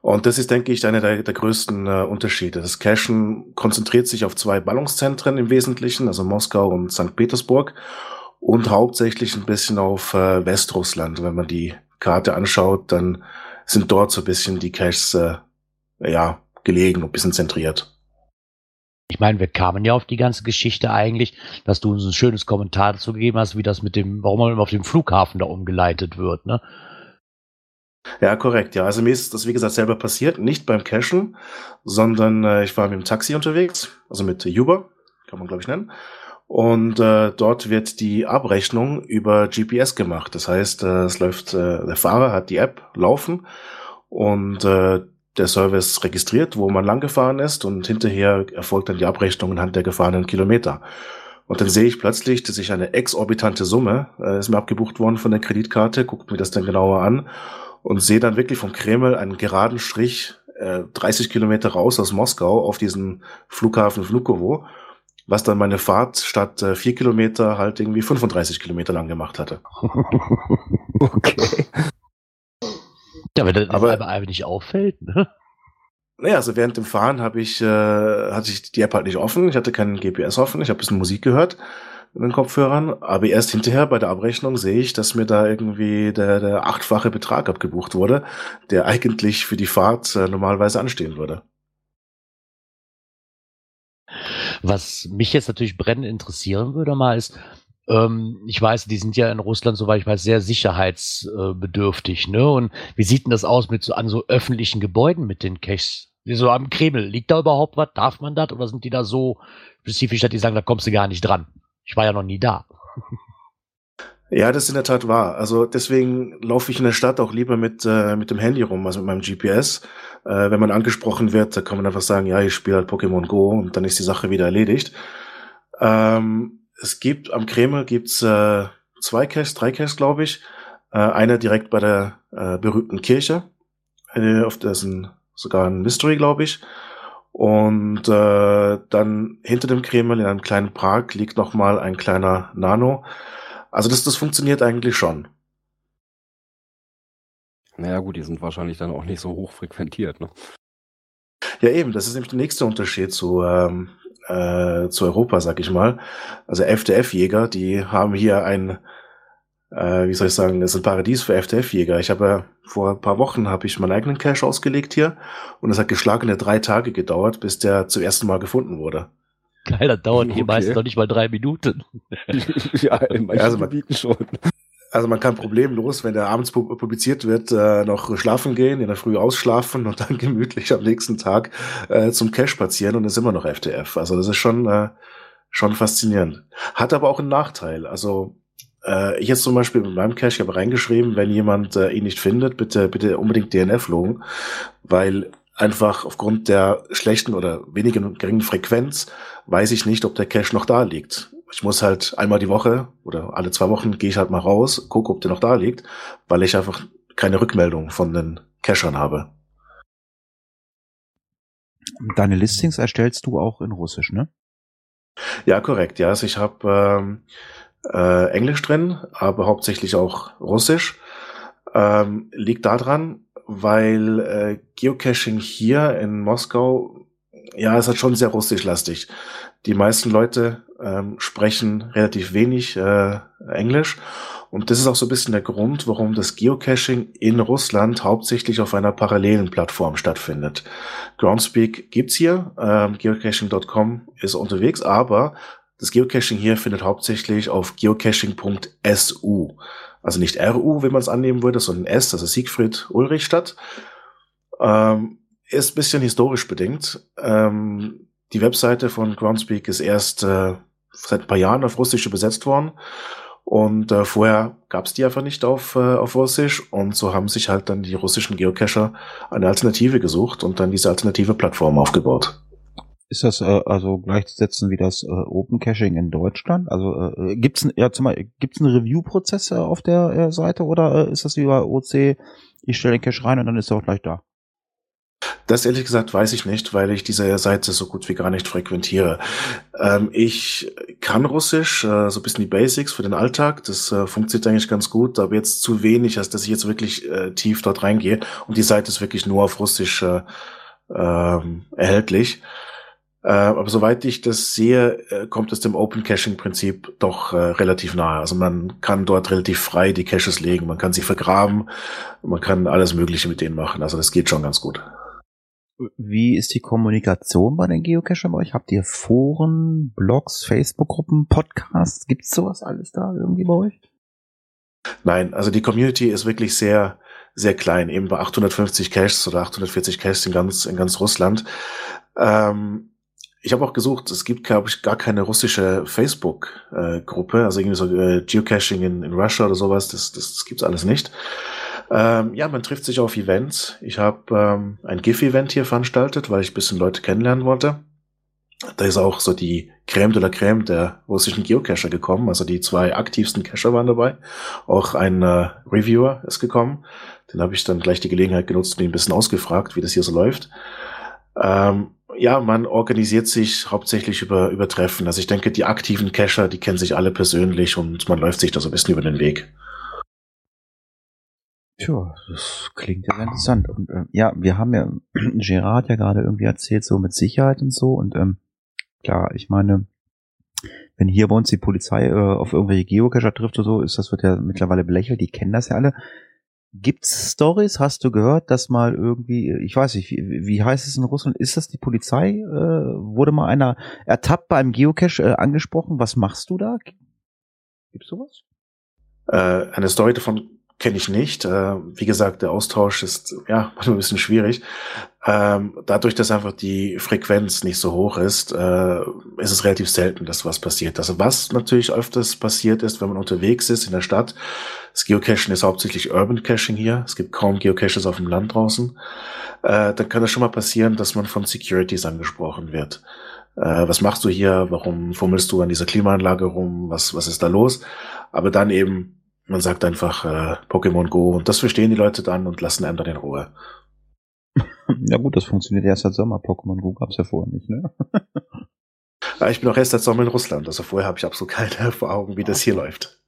Und das ist, denke ich, einer der, der größten äh, Unterschiede. Das Cashen konzentriert sich auf zwei Ballungszentren im Wesentlichen, also Moskau und St. Petersburg, und hauptsächlich ein bisschen auf äh, Westrussland. Wenn man die Karte anschaut, dann sind dort so ein bisschen die Caches äh, ja, gelegen, ein bisschen zentriert. Ich meine, wir kamen ja auf die ganze Geschichte eigentlich, dass du uns ein schönes Kommentar dazu gegeben hast, wie das mit dem, warum man auf dem Flughafen da umgeleitet wird, ne? Ja, korrekt, ja. Also mir ist das, wie gesagt, selber passiert, nicht beim Cashen, sondern äh, ich war mit dem Taxi unterwegs, also mit Uber, kann man glaube ich nennen. Und äh, dort wird die Abrechnung über GPS gemacht. Das heißt, äh, es läuft, äh, der Fahrer hat die App laufen und äh, der Service registriert, wo man lang gefahren ist und hinterher erfolgt dann die Abrechnung anhand der gefahrenen Kilometer. Und dann sehe ich plötzlich, dass ich eine exorbitante Summe äh, ist mir abgebucht worden von der Kreditkarte, guckt mir das dann genauer an und sehe dann wirklich vom Kreml einen geraden Strich äh, 30 Kilometer raus aus Moskau auf diesen Flughafen Vnukovo, was dann meine Fahrt statt äh, vier Kilometer halt irgendwie 35 Kilometer lang gemacht hatte. Okay. Ja, wenn das Aber- aber einfach nicht auffällt, ne? Naja, also während dem Fahren habe ich, äh, hatte ich die App halt nicht offen, ich hatte keinen GPS offen, ich habe ein bisschen Musik gehört in den Kopfhörern, aber erst hinterher bei der Abrechnung sehe ich, dass mir da irgendwie der, der achtfache Betrag abgebucht wurde, der eigentlich für die Fahrt äh, normalerweise anstehen würde. Was mich jetzt natürlich brennend interessieren würde mal ist, ähm, ich weiß, die sind ja in Russland, soweit ich weiß, sehr sicherheitsbedürftig, ne? Und wie sieht denn das aus mit so an so öffentlichen Gebäuden mit den Caches? Wie so am Kreml, liegt da überhaupt was? Darf man das? Oder sind die da so spezifisch, dass die sagen, da kommst du gar nicht dran? Ich war ja noch nie da. Ja, das ist in der Tat wahr. Also deswegen laufe ich in der Stadt auch lieber mit, äh, mit dem Handy rum, also mit meinem GPS. Äh, wenn man angesprochen wird, da kann man einfach sagen, ja, ich spiele halt Pokémon Go und dann ist die Sache wieder erledigt. Ähm, es gibt am Kreml gibt's äh, zwei Caches, drei Caches, glaube ich. Äh, einer direkt bei der äh, berühmten Kirche. Äh, auf ein, sogar ein Mystery, glaube ich. Und äh, dann hinter dem Kreml in einem kleinen Park liegt noch mal ein kleiner Nano. Also das, das funktioniert eigentlich schon. Naja gut, die sind wahrscheinlich dann auch nicht so hoch frequentiert. Ne? Ja, eben, das ist nämlich der nächste Unterschied zu, ähm, äh, zu Europa, sag ich mal. Also FDF-Jäger, die haben hier ein, äh, wie soll ich sagen, das ist ein Paradies für FDF-Jäger. Ich habe ja vor ein paar Wochen habe ich meinen eigenen Cache ausgelegt hier und es hat geschlagene drei Tage gedauert, bis der zum ersten Mal gefunden wurde. Geil, das dauert hier Okay. meistens noch nicht mal drei Minuten. ja, in manchen Also man- Gebieten schon. Also man kann problemlos, wenn der abends pu- publiziert wird, äh, noch schlafen gehen, in der Früh ausschlafen und dann gemütlich am nächsten Tag äh, zum Cache spazieren und ist immer noch FTF. Also das ist schon, äh, schon faszinierend. Hat aber auch einen Nachteil. Also äh, ich jetzt zum Beispiel mit meinem Cache, ich habe reingeschrieben, wenn jemand äh, ihn nicht findet, bitte, bitte unbedingt DNF loggen, weil einfach aufgrund der schlechten oder wenigen geringen Frequenz weiß ich nicht, ob der Cache noch da liegt. Ich muss halt einmal die Woche oder alle zwei Wochen gehe ich halt mal raus, gucke, ob der noch da liegt, weil ich einfach keine Rückmeldung von den Cachern habe. Deine Listings erstellst du auch in Russisch, ne? Ja, korrekt. Ja, also ich habe ähm, äh, Englisch drin, aber hauptsächlich auch Russisch. Ähm, liegt daran, weil äh, Geocaching hier in Moskau, ja, es hat schon sehr russischlastig. Die meisten Leute ähm, sprechen relativ wenig äh, Englisch und das ist auch so ein bisschen der Grund, warum das Geocaching in Russland hauptsächlich auf einer parallelen Plattform stattfindet. Groundspeak gibt's hier, ähm, geocaching.com ist unterwegs, aber das Geocaching hier findet hauptsächlich auf geocaching.su, also nicht RU, wenn man es annehmen würde, sondern S, also Siegfried Ulrich statt. Ähm, ist bisschen historisch bedingt. Ähm, die Webseite von Groundspeak ist erst äh, seit ein paar Jahren auf Russisch übersetzt worden. Und äh, vorher gab es die einfach nicht auf, äh, auf Russisch. Und so haben sich halt dann die russischen Geocacher eine Alternative gesucht und dann diese alternative Plattform aufgebaut. Ist das äh, also gleichzusetzen wie das äh, Open Caching in Deutschland? Also äh, gibt's ein, ja, zum gibt's einen Review-Prozess äh, auf der äh, Seite oder äh, ist das wie bei OC, ich stelle den Cache rein und dann ist er auch gleich da? Das ehrlich gesagt weiß ich nicht, weil ich diese Seite so gut wie gar nicht frequentiere. Ähm, ich kann Russisch, äh, so ein bisschen die Basics für den Alltag. Das äh, funktioniert eigentlich ganz gut, aber jetzt zu wenig, als dass ich jetzt wirklich äh, tief dort reingehe. Und die Seite ist wirklich nur auf Russisch äh, ähm, erhältlich. Äh, aber soweit ich das sehe, äh, kommt es dem Open Caching Prinzip doch relativ nahe. Also man kann dort relativ frei die Caches legen, man kann sie vergraben, man kann alles Mögliche mit denen machen. Also das geht schon ganz gut. Wie ist die Kommunikation bei den Geocachern bei euch? Habt ihr Foren, Blogs, Facebook-Gruppen, Podcasts? Gibt's sowas alles da irgendwie bei euch? Nein, also die Community ist wirklich sehr, sehr klein, eben bei 850 Caches oder 840 Caches in ganz, in ganz Russland. Ähm, ich habe auch gesucht, es gibt, glaube ich, gar keine russische Facebook-Gruppe, also irgendwie so äh, Geocaching in, in Russia oder sowas, das, das, das gibt's alles nicht. Ähm, ja, man trifft sich auf Events. Ich habe ähm, ein GIF-Event hier veranstaltet, weil ich ein bisschen Leute kennenlernen wollte. Da ist auch so die Crème de la Crème der russischen Geocacher gekommen. Also die zwei aktivsten Cacher waren dabei. Auch ein äh, Reviewer ist gekommen. Den habe ich dann gleich die Gelegenheit genutzt und ihn ein bisschen ausgefragt, wie das hier so läuft. Ähm, ja, man organisiert sich hauptsächlich über, über Treffen. Also ich denke, die aktiven Cacher, die kennen sich alle persönlich und man läuft sich da so ein bisschen über den Weg. Tja, das klingt ja interessant. Und äh, ja, wir haben ja, Gerard ja gerade irgendwie erzählt, so mit Sicherheit und so. Und ähm, klar, ich meine, wenn hier bei uns die Polizei äh, auf irgendwelche Geocacher trifft oder so, ist das wird ja mittlerweile belächelt, die kennen das ja alle. Gibt's Stories? Hast du gehört, dass mal irgendwie, ich weiß nicht, wie, wie heißt es in Russland? Ist das die Polizei? Äh, wurde mal einer ertappt beim Geocache äh, angesprochen? Was machst du da? Gibt's sowas? Äh, eine Story davon kenne ich nicht. Äh, wie gesagt, der Austausch ist ja ein bisschen schwierig. Ähm, dadurch, dass einfach die Frequenz nicht so hoch ist, äh, ist es relativ selten, dass was passiert. Also was natürlich öfters passiert ist, wenn man unterwegs ist in der Stadt, das Geocachen ist hauptsächlich Urban Caching hier. Es gibt kaum Geocaches auf dem Land draußen. Äh, dann kann es schon mal passieren, dass man von Securities angesprochen wird. Äh, was machst du hier? Warum fummelst du an dieser Klimaanlage rum? Was, was ist da los? Aber dann eben man sagt einfach äh, Pokémon Go und das verstehen die Leute dann und lassen einem dann in Ruhe. Ja gut, das funktioniert erst seit Sommer. Pokémon Go gab's ja vorher nicht, ne? ich bin auch erst seit Sommer in Russland, also vorher habe ich absolut keine Erfahrung, wie das hier läuft.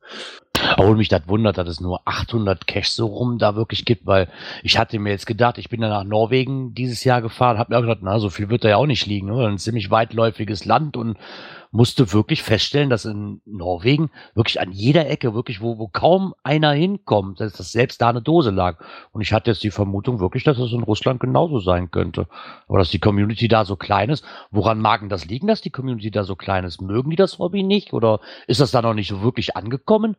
Obwohl mich das wundert, dass es nur 800 Cash so rum da wirklich gibt, weil ich hatte mir jetzt gedacht, ich bin dann nach Norwegen dieses Jahr gefahren, habe mir auch gedacht, na, so viel wird da ja auch nicht liegen, oder? ein ziemlich weitläufiges Land und musste wirklich feststellen, dass in Norwegen wirklich an jeder Ecke, wirklich, wo, wo kaum einer hinkommt, dass, dass selbst da eine Dose lag. Und ich hatte jetzt die Vermutung wirklich, dass es in Russland genauso sein könnte. Aber dass die Community da so klein ist, woran mag denn das liegen, dass die Community da so klein ist? Mögen die das Hobby nicht? Oder ist das da noch nicht so wirklich angekommen?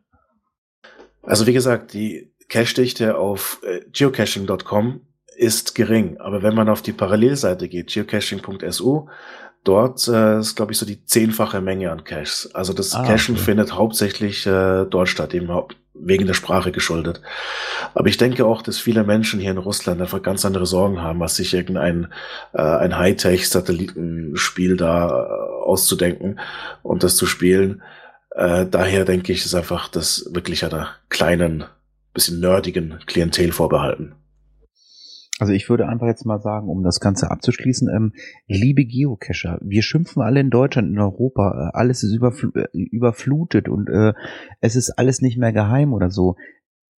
Also wie gesagt, die Cache-Dichte auf äh, geocaching.com ist gering. Aber wenn man auf die Parallelseite geht, geocaching.su, dort äh, ist, glaube ich, so die zehnfache Menge an Caches. Also das ah, Cachen okay. findet hauptsächlich äh, dort statt, eben wegen der Sprache geschuldet. Aber ich denke auch, dass viele Menschen hier in Russland einfach ganz andere Sorgen haben, als sich irgendein äh, ein Hightech-Satellitenspiel da äh, auszudenken und das zu spielen. Äh, daher denke ich, ist einfach das wirklich einer kleinen, bisschen nerdigen Klientel vorbehalten. Also ich würde einfach jetzt mal sagen, um das Ganze abzuschließen, ähm, liebe Geocacher, wir schimpfen alle in Deutschland, in Europa, äh, alles ist überfl äh, überflutet und äh, es ist alles nicht mehr geheim oder so.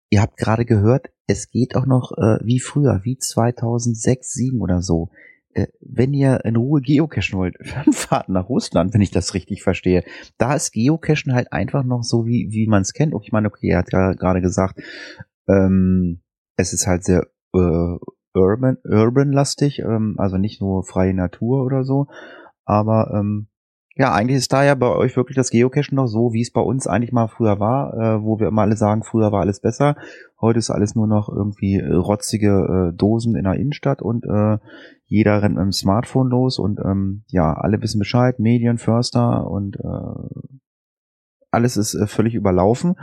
Ihr habt gerade gehört, es geht auch noch äh, wie früher, wie 2006, 2007 oder so. Äh, wenn ihr in Ruhe geocachen wollt, fahrt nach Russland, wenn ich das richtig verstehe. Da ist Geocachen halt einfach noch so, wie, wie man es kennt. Ich meine, okay, er hat ja gerade gesagt, ähm, es ist halt sehr äh, urban, urban-lastig, ähm, also nicht nur freie Natur oder so. Aber ähm, ja, eigentlich ist da ja bei euch wirklich das Geocachen noch so, wie es bei uns eigentlich mal früher war, äh, wo wir immer alle sagen, früher war alles besser. Heute ist alles nur noch irgendwie äh, rotzige äh, Dosen in der Innenstadt und äh, jeder rennt mit dem Smartphone los und ähm, ja, alle wissen Bescheid, Medien, Förster und äh, alles ist äh, völlig überlaufen.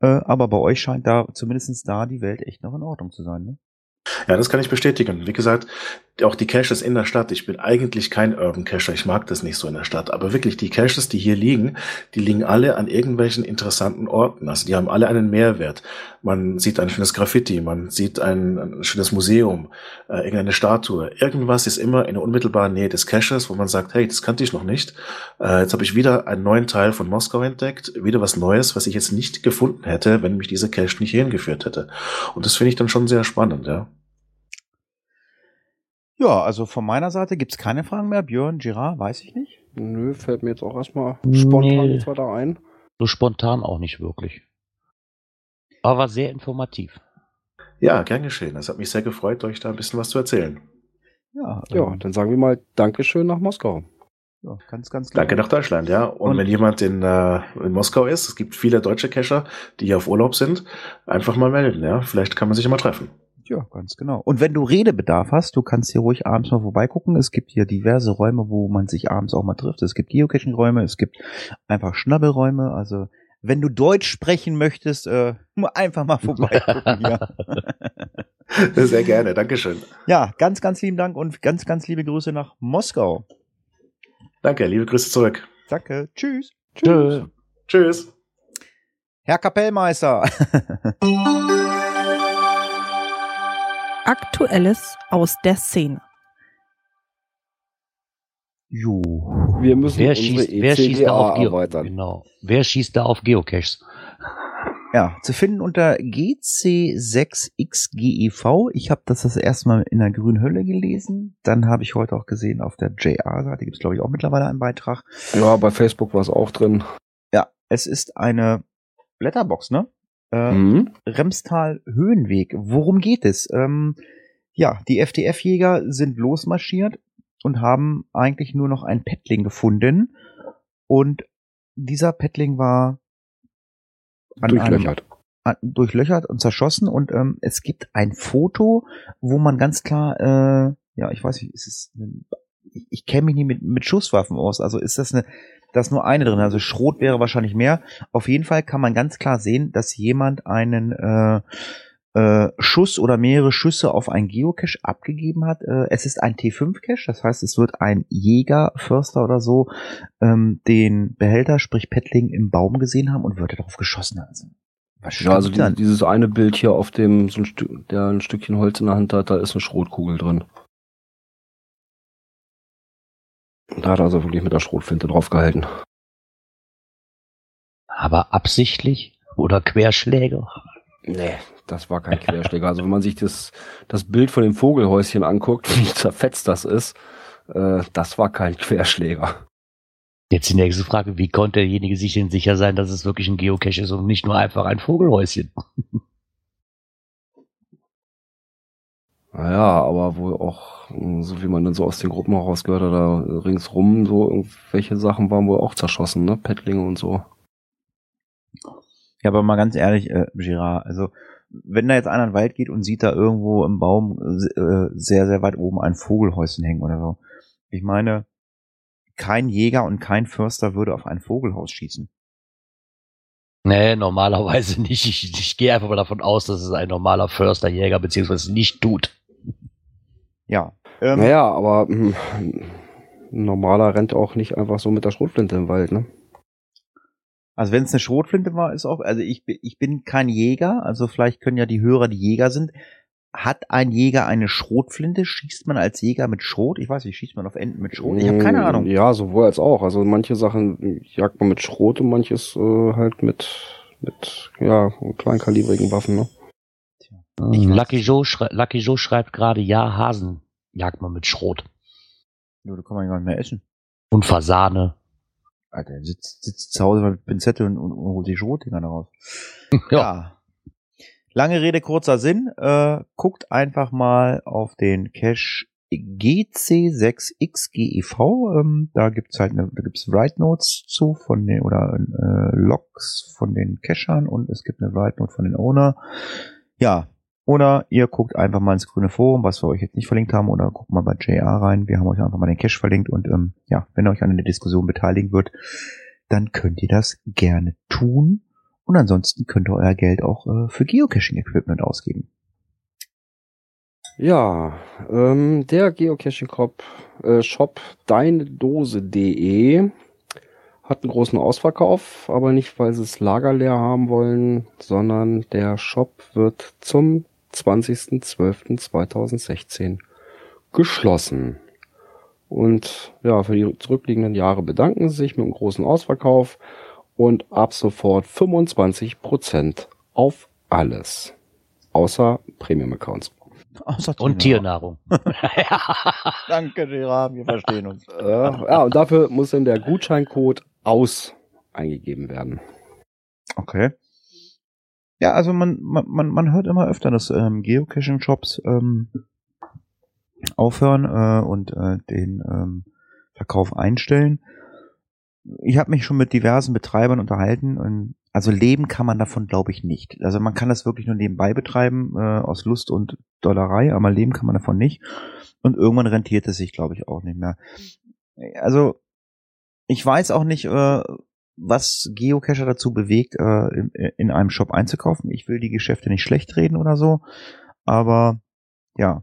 Äh, aber bei euch scheint da zumindestens da die Welt echt noch in Ordnung zu sein. Ne? Ja, das kann ich bestätigen. Wie gesagt, auch die Caches in der Stadt. Ich bin eigentlich kein Urban Cacher. Ich mag das nicht so in der Stadt. Aber wirklich, die Caches, die hier liegen, die liegen alle an irgendwelchen interessanten Orten. Also die haben alle einen Mehrwert. Man sieht ein schönes Graffiti, man sieht ein, ein schönes Museum, äh, irgendeine Statue. Irgendwas ist immer in der unmittelbaren Nähe des Caches, wo man sagt, hey, das kannte ich noch nicht. Äh, jetzt habe ich wieder einen neuen Teil von Moskau entdeckt. Wieder was Neues, was ich jetzt nicht gefunden hätte, wenn mich dieser Cache nicht hierhin geführt hätte. Und das finde ich dann schon sehr spannend, ja. Ja, also von meiner Seite gibt's keine Fragen mehr. Björn, Girard, weiß ich nicht. Nö, fällt mir jetzt auch erstmal spontan nee. weiter ein. So spontan auch nicht wirklich. Aber sehr informativ. Ja, gern geschehen. Es hat mich sehr gefreut, euch da ein bisschen was zu erzählen. Ja, ja ähm, dann sagen wir mal Dankeschön nach Moskau. Ja, ganz, ganz Danke nach Deutschland, ja. Und, Und wenn jemand in, äh, in Moskau ist, es gibt viele deutsche Cacher, die hier auf Urlaub sind, einfach mal melden, ja. Vielleicht kann man sich immer treffen. Ja, ganz genau. Und wenn du Redebedarf hast, du kannst hier ruhig abends mal vorbeigucken. Es gibt hier diverse Räume, wo man sich abends auch mal trifft. Es gibt Geocaching-Räume, es gibt einfach Schnabbelräume. Also wenn du Deutsch sprechen möchtest, äh, einfach mal vorbeigucken. ja. Sehr gerne, Dankeschön. Ja, ganz, ganz lieben Dank und ganz, ganz liebe Grüße nach Moskau. Danke, liebe Grüße zurück. Danke. Tschüss. Tschö. Tschüss. Herr Kapellmeister. Aktuelles aus der Szene. jo. Wir müssen Wer unsere schießt, wer schießt da ECDA auf erweitern. Genau. Wer schießt da auf Geocaches? Ja, zu finden unter GC6XGEV. Ich habe das das erste Mal in der grünen Hölle gelesen. Dann habe ich heute auch gesehen, auf der JR-Seite gibt es, glaube ich, auch mittlerweile einen Beitrag. Ja, bei Facebook war es auch drin. Ja, es ist eine Letterbox, ne? Äh, Mhm. Remstal Höhenweg. Worum geht es? Ähm, ja, die FDF-Jäger sind losmarschiert und haben eigentlich nur noch einen Pettling gefunden. Und dieser Pettling war Durchlöchert. Einem, an, durchlöchert und zerschossen. Und ähm, es gibt ein Foto, wo man ganz klar, äh, ja, ich weiß nicht, ist es, ein- ich, ich kenne mich nicht mit, mit Schusswaffen aus. Also ist das eine, da ist nur eine drin. Also Schrot wäre wahrscheinlich mehr. Auf jeden Fall kann man ganz klar sehen, dass jemand einen äh, äh, Schuss oder mehrere Schüsse auf ein Geocache abgegeben hat. Äh, es ist ein T5-Cache, das heißt, es wird ein Jäger, Förster oder so ähm, den Behälter, sprich Pettling, im Baum gesehen haben und würde darauf geschossen haben. Also, was Ja, also die, dieses eine Bild hier auf dem, so ein Stück, der ein Stückchen Holz in der Hand hat, da ist eine Schrotkugel drin. Und Da hat er also wirklich mit der Schrotflinte draufgehalten. Aber absichtlich oder Querschläger? Nee, das war kein Querschläger. Also wenn man sich das, das Bild von dem Vogelhäuschen anguckt, wie zerfetzt das ist, äh, das war kein Querschläger. Jetzt die nächste Frage, wie konnte derjenige sich denn sicher sein, dass es wirklich ein Geocache ist und nicht nur einfach ein Vogelhäuschen? Naja, aber wohl auch, mh, so wie man dann so aus den Gruppen auch rausgehört hat, da ringsrum so irgendwelche Sachen waren wohl auch zerschossen, ne? Pettlinge und so. Ja, aber mal ganz ehrlich, äh, Girard, also wenn da jetzt einer in den Wald geht und sieht da irgendwo im Baum äh, sehr, sehr weit oben ein Vogelhäuschen hängen oder so. Ich meine, kein Jäger und kein Förster würde auf ein Vogelhaus schießen. Nee, normalerweise nicht. Ich, ich gehe einfach mal davon aus, dass es ein normaler Försterjäger beziehungsweise nicht tut. Ja. Ähm, Naja, aber mh, ein normaler rennt auch nicht einfach so mit der Schrotflinte im Wald, ne? Also wenn es eine Schrotflinte war, ist auch, also ich, bin- ich bin kein Jäger, also vielleicht können ja die Hörer, die Jäger sind. Hat ein Jäger eine Schrotflinte? Schießt man als Jäger mit Schrot? Ich weiß nicht, schießt man auf Enten mit Schrot? Ich habe keine Ahnung. Ja, sowohl als auch. Also manche Sachen jagt man mit Schrot und manches äh, halt mit, mit ja, kleinkalibrigen Waffen, ne? Weiß Lucky Joe, Lucky Joe schreibt gerade, ja, Hasen jagt man mit Schrot. Ja, da kann man ja gar nicht mehr essen. Und Fasane. Alter, er sitzt, sitzt zu Hause mit Pinzette und, und, und holt die Schrotdinger raus. Ja. Lange Rede, kurzer Sinn. Äh, guckt einfach mal auf den Cache GC6XGEV. Ähm, da gibt's halt eine, da gibt's Write Notes zu von den oder äh, Logs von den Cachern und es gibt eine Write Note von den Owner. Ja. Oder ihr guckt einfach mal ins grüne Forum, was wir euch jetzt nicht verlinkt haben, oder guckt mal bei JR rein. Wir haben euch einfach mal den Cache verlinkt und ähm, ja, wenn ihr euch an der Diskussion beteiligen wird, dann könnt ihr das gerne tun. Und ansonsten könnt ihr euer Geld auch äh, für Geocaching-Equipment ausgeben. Ja, ähm, der Geocaching-Shop äh, Shop deinedose.de hat einen großen Ausverkauf, aber nicht, weil sie es lagerleer haben wollen, sondern der Shop wird zum 20.12.2016 geschlossen. Und ja, für die zurückliegenden Jahre bedanken sie sich mit einem großen Ausverkauf und ab sofort 25% auf alles. Außer Premium-Accounts. Und Tiernahrung. Danke, Gerard, wir verstehen uns. Ja, und dafür muss dann der Gutscheincode aus eingegeben werden. Okay. Ja, also man, man, man hört immer öfter, dass ähm, Geocaching-Shops ähm, aufhören äh, und äh, den ähm, Verkauf einstellen. Ich habe mich schon mit diversen Betreibern unterhalten und also leben kann man davon, glaube ich, nicht. Also man kann das wirklich nur nebenbei betreiben, äh, aus Lust und Dollerei, aber leben kann man davon nicht. Und irgendwann rentiert es sich, glaube ich, auch nicht mehr. Also ich weiß auch nicht, äh, was Geocacher dazu bewegt, äh, in, in einem Shop einzukaufen. Ich will die Geschäfte nicht schlecht reden oder so, aber ja,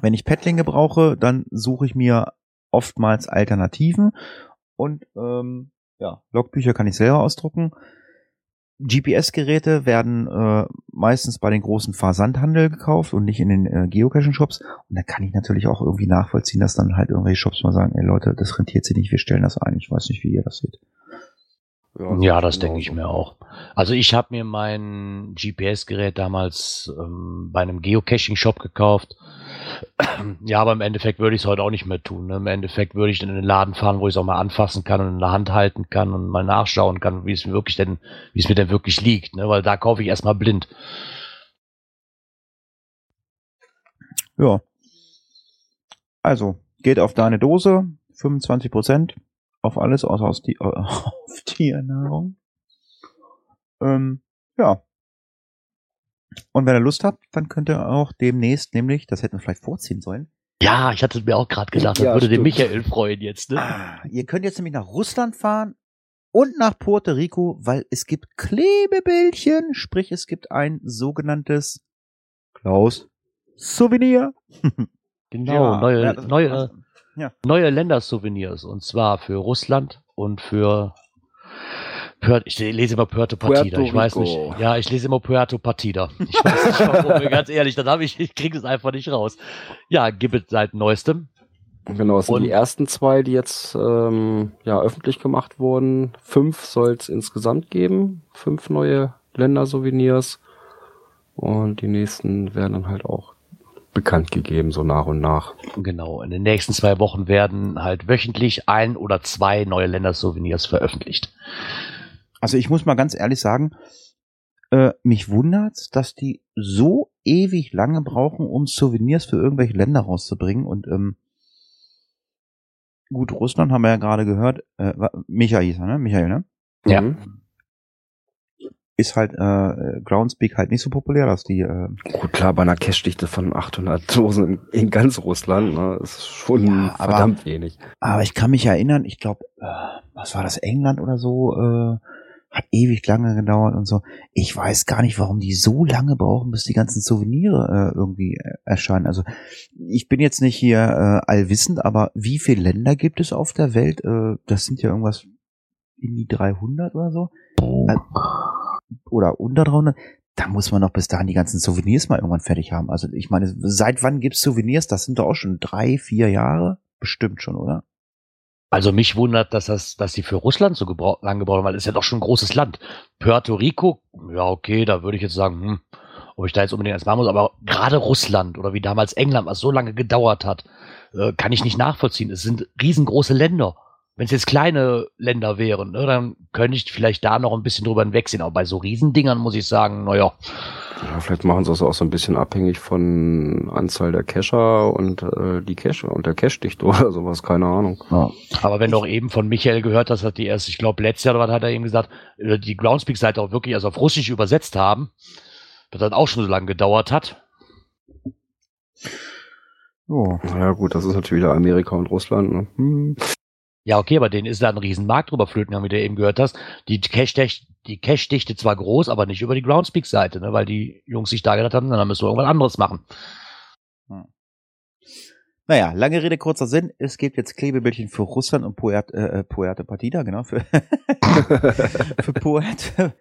wenn ich Pettlinge brauche, dann suche ich mir oftmals Alternativen und ähm, ja, Logbücher kann ich selber ausdrucken. GPS-Geräte werden äh, meistens bei den großen Versandhandel gekauft und nicht in den äh, Geocaching-Shops. Und da kann ich natürlich auch irgendwie nachvollziehen, dass dann halt irgendwelche Shops mal sagen, ey Leute, das rentiert sich nicht, wir stellen das ein. Ich weiß nicht, wie ihr das seht. Ja, das denke ich mir auch. Also ich habe mir mein GPS-Gerät damals ähm, bei einem Geocaching-Shop gekauft. ja, aber im Endeffekt würde ich es heute auch nicht mehr tun. Ne? Im Endeffekt würde ich in den Laden fahren, wo ich es auch mal anfassen kann und in der Hand halten kann und mal nachschauen kann, wie es mir wirklich denn, wie es mir denn wirklich liegt. Ne? Weil da kaufe ich erstmal blind. Ja. Also, geht auf deine Dose, 25 Prozent auf alles außer aus die, auf Tiernahrung. Ähm, ja. Und wenn ihr Lust habt, dann könnt ihr auch demnächst, nämlich, das hätten wir vielleicht vorziehen sollen. Ja, ich hatte mir auch gerade gedacht, das Ja, würde den stimmt. Michael freuen jetzt. Ne? Ah, ihr könnt jetzt nämlich nach Russland fahren und nach Puerto Rico, weil es gibt Klebebildchen, sprich es gibt ein sogenanntes Klaus Souvenir. Genau, neue, ja, das- neue, ja. neue Ländersouvenirs. Und zwar für Russland und für ich lese immer Puerto Partida, Puerto ich weiß Rico. nicht. Ja, ich lese immer Puerto Partida. Ich weiß nicht warum, ganz ehrlich, dann habe ich, ich kriege es einfach nicht raus. Ja, gibt es seit neuestem. Genau, es sind Und- die ersten zwei, die jetzt ähm, ja, öffentlich gemacht wurden. Fünf soll es insgesamt geben. Fünf neue Ländersouvenirs. Und die nächsten werden dann halt auch bekannt gegeben, so nach und nach. Genau, in den nächsten zwei Wochen werden halt wöchentlich ein oder zwei neue Ländersouvenirs veröffentlicht. Also ich muss mal ganz ehrlich sagen, äh, mich wundert's, dass die so ewig lange brauchen, um Souvenirs für irgendwelche Länder rauszubringen. Und ähm, gut, Russland haben wir ja gerade gehört. Äh, Michael hieß er, ne? Michael, ne? Ja. Mhm. Ist halt äh, Groundspeak halt nicht so populär, dass die äh, Gut, klar, bei einer Cache-Dichte von 800 Dosen in, ganz Russland, ne, ist schon Ja, aber- verdammt wenig. Aber ich kann mich erinnern, ich glaube, äh, was war das, England oder so, äh, hat ewig lange gedauert und so. Ich weiß gar nicht, warum die so lange brauchen, bis die ganzen Souvenire äh, irgendwie äh, erscheinen. Also ich bin jetzt nicht hier äh, allwissend, aber wie viele Länder gibt es auf der Welt? Äh, das sind ja irgendwas in die 300 oder so. Äh, oder unter 300. Da muss man doch bis dahin die ganzen Souvenirs mal irgendwann fertig haben. Also ich meine, seit wann gibt's Souvenirs? Das sind doch auch schon drei, vier Jahre. Bestimmt schon, oder? Also mich wundert, dass das, dass die für Russland so lang gebraucht haben, weil es ist ja doch schon ein großes Land. Puerto Rico, ja okay, da würde ich jetzt sagen, hm, ob ich da jetzt unbedingt eins machen muss, aber gerade Russland oder wie damals England, was so lange gedauert hat, äh, kann ich nicht nachvollziehen. Es sind riesengroße Länder. Wenn es jetzt kleine Länder wären, ne, dann könnte ich vielleicht da noch ein bisschen drüber hinwegsehen. Aber bei so Riesendingern muss ich sagen, naja, Ja, vielleicht machen sie es auch so ein bisschen abhängig von Anzahl der Cacher und äh, die Cache und der Cache-Dichte oder sowas, keine Ahnung. Ja. Aber wenn du auch eben von Michael gehört hast, hat die erst, ich glaube, letztes Jahr oder was hat er eben gesagt, äh, die Groundspeak-Seite auch wirklich erst auf Russisch übersetzt haben, dass das auch schon so lange gedauert hat. Oh. Ja gut, das ist natürlich wieder Amerika und Russland. Ne? Hm. Ja, okay, aber denen ist da ein Riesenmarkt drüber flöten, wie du eben gehört hast. Die Cache-Dichte die Cache -Dichte zwar groß, aber nicht über die Groundspeak-Seite, ne, weil die Jungs sich da gedacht haben, dann müssen wir irgendwas anderes machen. Naja, lange Rede, kurzer Sinn. Es gibt jetzt Klebebildchen für Russland und Puerto, äh, Puerto Partida, genau, für, für Puerto,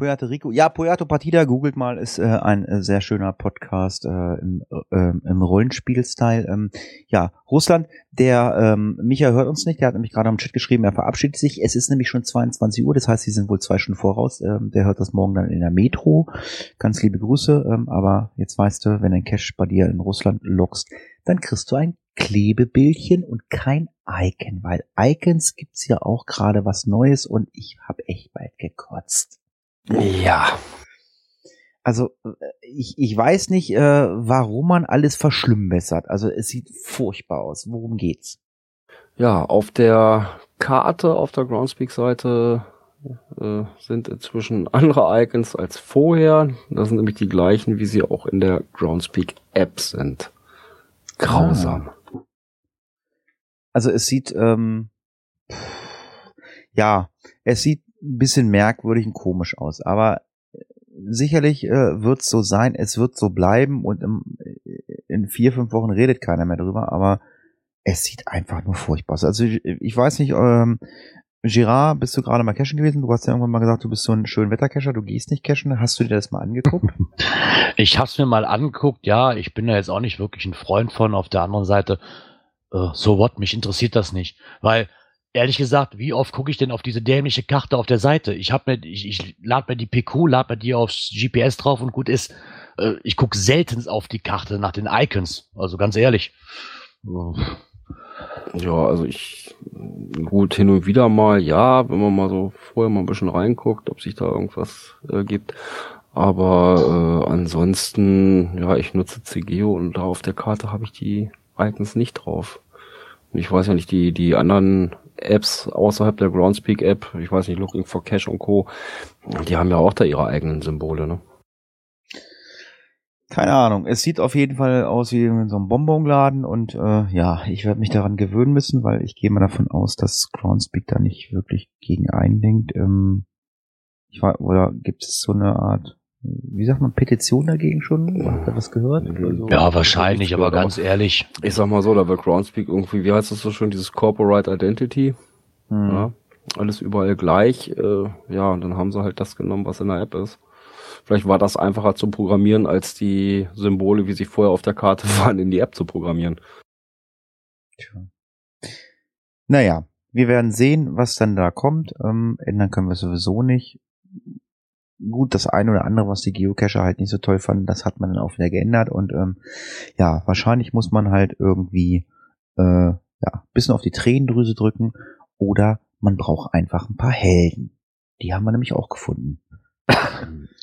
Puerto Rico. Ja, Puerto Partida, googelt mal, ist äh, ein äh, sehr schöner Podcast äh, im, äh, im Rollenspiel-Style. Ähm, ja, Russland, der ähm, Micha hört uns nicht, der hat nämlich gerade am Chat geschrieben, er verabschiedet sich. Es ist nämlich schon 22 Uhr, das heißt, sie sind wohl zwei Stunden voraus. Ähm, der hört das morgen dann in der Metro. Ganz liebe Grüße, ähm, aber jetzt weißt du, wenn ein Cash bei dir in Russland lockst, dann kriegst du ein Klebebildchen und kein Icon, weil Icons gibt's ja auch gerade was Neues und ich habe echt bald gekotzt. Ja. Also äh, ich, ich weiß nicht, äh, warum man alles verschlimmbessert. Also es sieht furchtbar aus. Worum geht's? Ja, auf der Karte auf der Groundspeak-Seite äh, sind inzwischen andere Icons als vorher. Das sind nämlich die gleichen, wie sie auch in der Groundspeak-App sind. Grausam. Also es sieht, ähm, ja, es sieht ein bisschen merkwürdig und komisch aus, aber äh, sicherlich äh, wird es so sein, es wird so bleiben und im, in vier, fünf Wochen redet keiner mehr drüber, aber es sieht einfach nur furchtbar aus. Also ich, ich weiß nicht, ähm, Girard, bist du gerade mal cashen gewesen? Du hast ja irgendwann mal gesagt, du bist so ein schön Wettercacher, du gehst nicht cashen. Hast du dir das mal angeguckt? Ich hab's mir mal angeguckt, ja, ich bin da jetzt auch nicht wirklich ein Freund von. Auf der anderen Seite, äh, so what, mich interessiert das nicht. Weil, ehrlich gesagt, wie oft gucke ich denn auf diese dämliche Karte auf der Seite? Ich hab mir, ich, ich lad mir die PQ, lad mir die aufs GPS drauf und gut ist. Äh, ich gucke selten auf die Karte nach den Icons. Also ganz ehrlich. Ja, also ich, gut, hin und wieder mal, ja, wenn man mal so vorher mal ein bisschen reinguckt, ob sich da irgendwas äh, gibt. Aber äh, ansonsten, ja, ich nutze CGO und da auf der Karte habe ich die Icons nicht drauf. Und ich weiß ja nicht, die, die anderen Apps außerhalb der Groundspeak App, ich weiß nicht, Looking for Cash und Co., die haben ja auch da ihre eigenen Symbole, ne? Keine Ahnung. Es sieht auf jeden Fall aus wie in so einem Bonbonladen und äh, ja, ich werde mich daran gewöhnen müssen, weil ich gehe mal davon aus, dass Groundspeak da nicht wirklich gegen einlenkt. Ähm, ich war, oder gibt es so eine Art, wie sagt man, Petition dagegen schon? Habt ihr was gehört? Also, Ja, wahrscheinlich, aber ganz ehrlich. Ich sag mal so, da wird Groundspeak irgendwie, wie heißt das so schön, dieses Corporate Identity, hm. ja, alles überall gleich, äh, ja, und dann haben sie halt das genommen, was in der App ist. Vielleicht war das einfacher zu programmieren, als die Symbole, wie sie vorher auf der Karte waren, in die App zu programmieren. Tja. Naja, wir werden sehen, was dann da kommt. Ähm, ändern können wir sowieso nicht. Gut, das eine oder andere, was die Geocacher halt nicht so toll fanden, das hat man dann auch wieder geändert. Und ähm, ja, wahrscheinlich muss man halt irgendwie äh, ja, bisschen auf die Tränendrüse drücken oder man braucht einfach ein paar Helden. Die haben wir nämlich auch gefunden.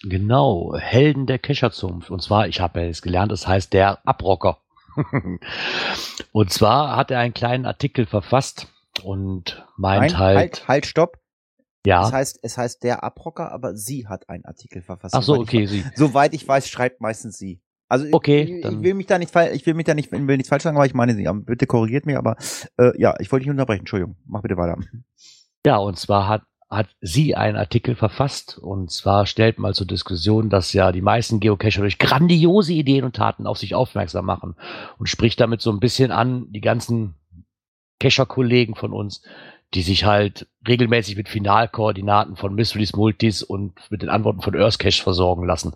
Genau, Helden der Kescherzunft. Und zwar, ich habe ja jetzt gelernt, es heißt der Abrocker. und zwar hat er einen kleinen Artikel verfasst und meint Nein, halt, halt, halt, stopp. Ja. Es heißt, es heißt der Abrocker, aber sie hat einen Artikel verfasst. Ach so, Soweit okay, Ich, sie. soweit ich weiß, schreibt meistens sie. Also Okay, ich, ich will mich da nicht, ich will mich da nicht, will nichts falsch sagen, aber ich meine sie. Bitte korrigiert mich, aber äh, ja, ich wollte dich unterbrechen. Entschuldigung, mach bitte weiter. Ja, und zwar hat, hat sie einen Artikel verfasst. Und zwar stellt mal zur Diskussion, dass ja die meisten Geocacher durch grandiose Ideen und Taten auf sich aufmerksam machen. Und spricht damit so ein bisschen an die ganzen Cacher-Kollegen von uns, die sich halt regelmäßig mit Finalkoordinaten von Mysteries Multis und mit den Antworten von Earth Cache versorgen lassen.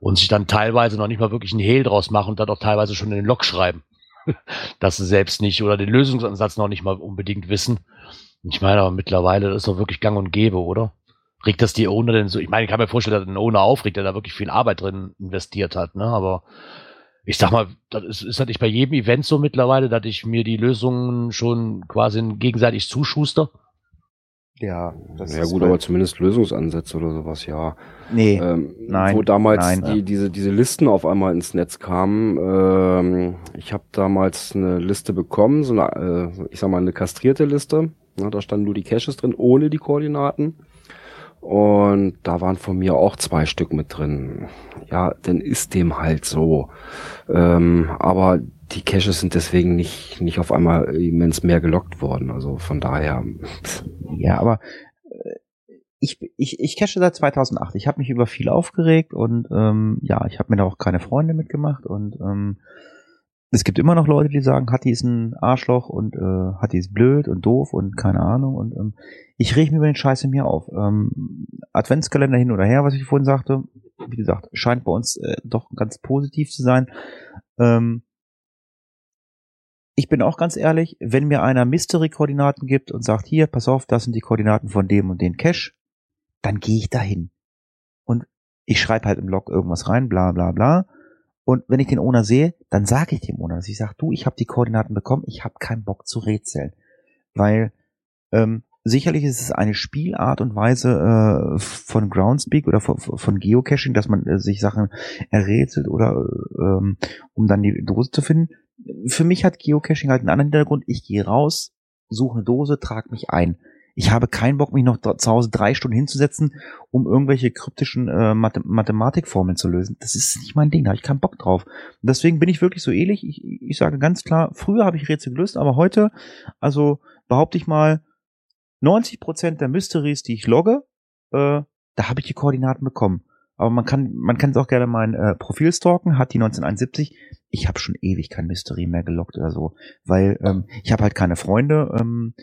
Und sich dann teilweise noch nicht mal wirklich einen Hehl draus machen und dann auch teilweise schon in den Log schreiben. dass sie selbst nicht oder den Lösungsansatz noch nicht mal unbedingt wissen. Ich meine, aber mittlerweile ist doch wirklich gang und gäbe, oder? Regt das die Owner denn so? Ich meine, ich kann mir vorstellen, dass ein Owner aufregt, der da wirklich viel Arbeit drin investiert hat, ne? Aber ich sag mal, das ist, ist das nicht bei jedem Event so mittlerweile, dass ich mir die Lösungen schon quasi gegenseitig zuschuster? Ja, das ja ist gut, aber zumindest Lösungsansätze oder sowas, ja. Nee, Ähm, nein, wo damals nein. die, diese, diese Listen auf einmal ins Netz kamen. Ähm, ich habe damals eine Liste bekommen, so eine, äh, ich sag mal, eine kastrierte Liste. Ja, da standen nur die Caches drin, ohne die Koordinaten. Und da waren von mir auch zwei Stück mit drin. Ja, dann ist dem halt so. Ähm, aber die Caches sind deswegen nicht, nicht auf einmal immens mehr gelockt worden. Also von daher, Ja, aber äh, ich, ich, ich cache seit 2008. Ich habe mich über viel aufgeregt und ähm, ja, ich habe mir da auch keine Freunde mitgemacht und ähm, es gibt immer noch Leute, die sagen, Hatti ist ein Arschloch und äh, Hatti ist blöd und doof und keine Ahnung und ähm, ich reg mir über den Scheiß in mir auf. Ähm, Adventskalender hin oder her, was ich vorhin sagte, wie gesagt, scheint bei uns äh, doch ganz positiv zu sein. Ähm, ich bin auch ganz ehrlich, wenn mir einer Mystery-Koordinaten gibt und sagt, hier, pass auf, das sind die Koordinaten von dem und den Cache, dann gehe ich dahin. Und ich schreibe halt im Log irgendwas rein, bla bla bla. Und wenn ich den Owner sehe, dann sage ich dem Owner, dass ich sage, du, ich habe die Koordinaten bekommen, ich habe keinen Bock zu rätseln. Weil ähm, sicherlich ist es eine Spielart und Weise äh, von Groundspeak oder von, von Geocaching, dass man äh, sich Sachen errätselt oder äh, ähm, um dann die Dose zu finden. Für mich hat Geocaching halt einen anderen Hintergrund. Ich gehe raus, suche eine Dose, trage mich ein. Ich habe keinen Bock, mich noch zu Hause drei Stunden hinzusetzen, um irgendwelche kryptischen äh, Mathe Mathematikformeln zu lösen. Das ist nicht mein Ding, da habe ich keinen Bock drauf. Und deswegen bin ich wirklich so ähnlich. Ich, ich sage ganz klar, früher habe ich Rätsel gelöst, aber heute, also behaupte ich mal, 90% der Mysteries, die ich logge, äh, da habe ich die Koordinaten bekommen. Aber man kann, man kann es auch gerne mein äh, Profil stalken, hat die 1971. Ich habe schon ewig kein Mystery mehr gelockt oder so, weil ähm, ich habe halt keine Freunde ähm,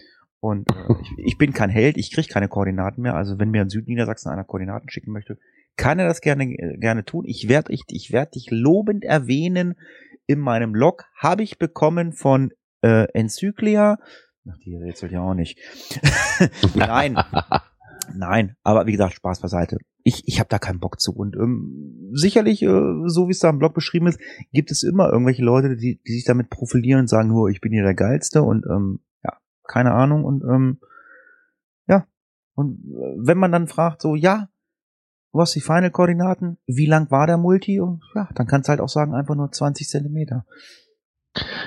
und äh, ich, ich bin kein Held, ich kriege keine Koordinaten mehr. Also wenn mir in Südniedersachsen einer Koordinaten schicken möchte, kann er das gerne äh, gerne tun. Ich werde ich, ich werd dich lobend erwähnen in meinem Log. Habe ich bekommen von äh, Enzyklia. Ach, die rätselt ja auch nicht. Nein. Nein, aber wie gesagt, Spaß beiseite. Ich, ich habe da keinen Bock zu. Und ähm, sicherlich, äh, so wie es da im Blog beschrieben ist, gibt es immer irgendwelche Leute, die, die sich damit profilieren und sagen, nur ich bin hier der Geilste und ähm, keine Ahnung. Und ähm, ja, und äh, wenn man dann fragt, so, ja, du hast die Final-Koordinaten, wie lang war der Multi? Und ja, dann kannst du halt auch sagen, einfach nur 20 Zentimeter.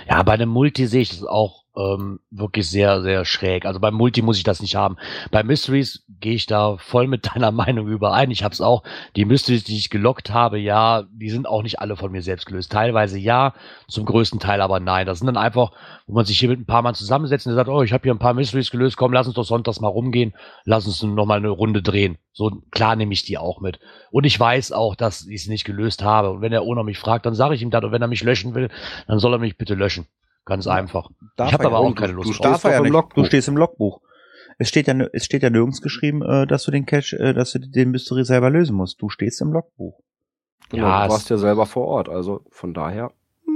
Ja, bei einem Multi sehe ich das auch ähm, wirklich sehr, sehr schräg. Also beim Multi muss ich das nicht haben. Bei Mysteries gehe ich da voll mit deiner Meinung überein. Ich habe es auch. Die Mysteries, die ich gelockt habe, ja, die sind auch nicht alle von mir selbst gelöst. Teilweise ja, zum größten Teil aber nein. Das sind dann einfach, wo man sich hier mit ein paar Mann zusammensetzt und der sagt, oh, ich habe hier ein paar Mysteries gelöst, komm, lass uns doch sonntags mal rumgehen, lass uns noch mal eine Runde drehen. So klar nehme ich die auch mit. Und ich weiß auch, dass ich es nicht gelöst habe. Und wenn er ohne mich fragt, dann sage ich ihm das. Und wenn er mich löschen will, dann soll er mich bitte löschen. Ganz einfach. Darf ich habe er aber auch nicht. keine Du Lust stehst drauf. doch ja im. Logbuch. Du Du stehst im Logbuch. Es steht ja, es steht ja nirgends geschrieben, äh, dass du den Cache, äh, dass du den Mystery selber lösen musst. Du stehst im Logbuch. Genau, Ja, du warst ja selber vor Ort, also von daher.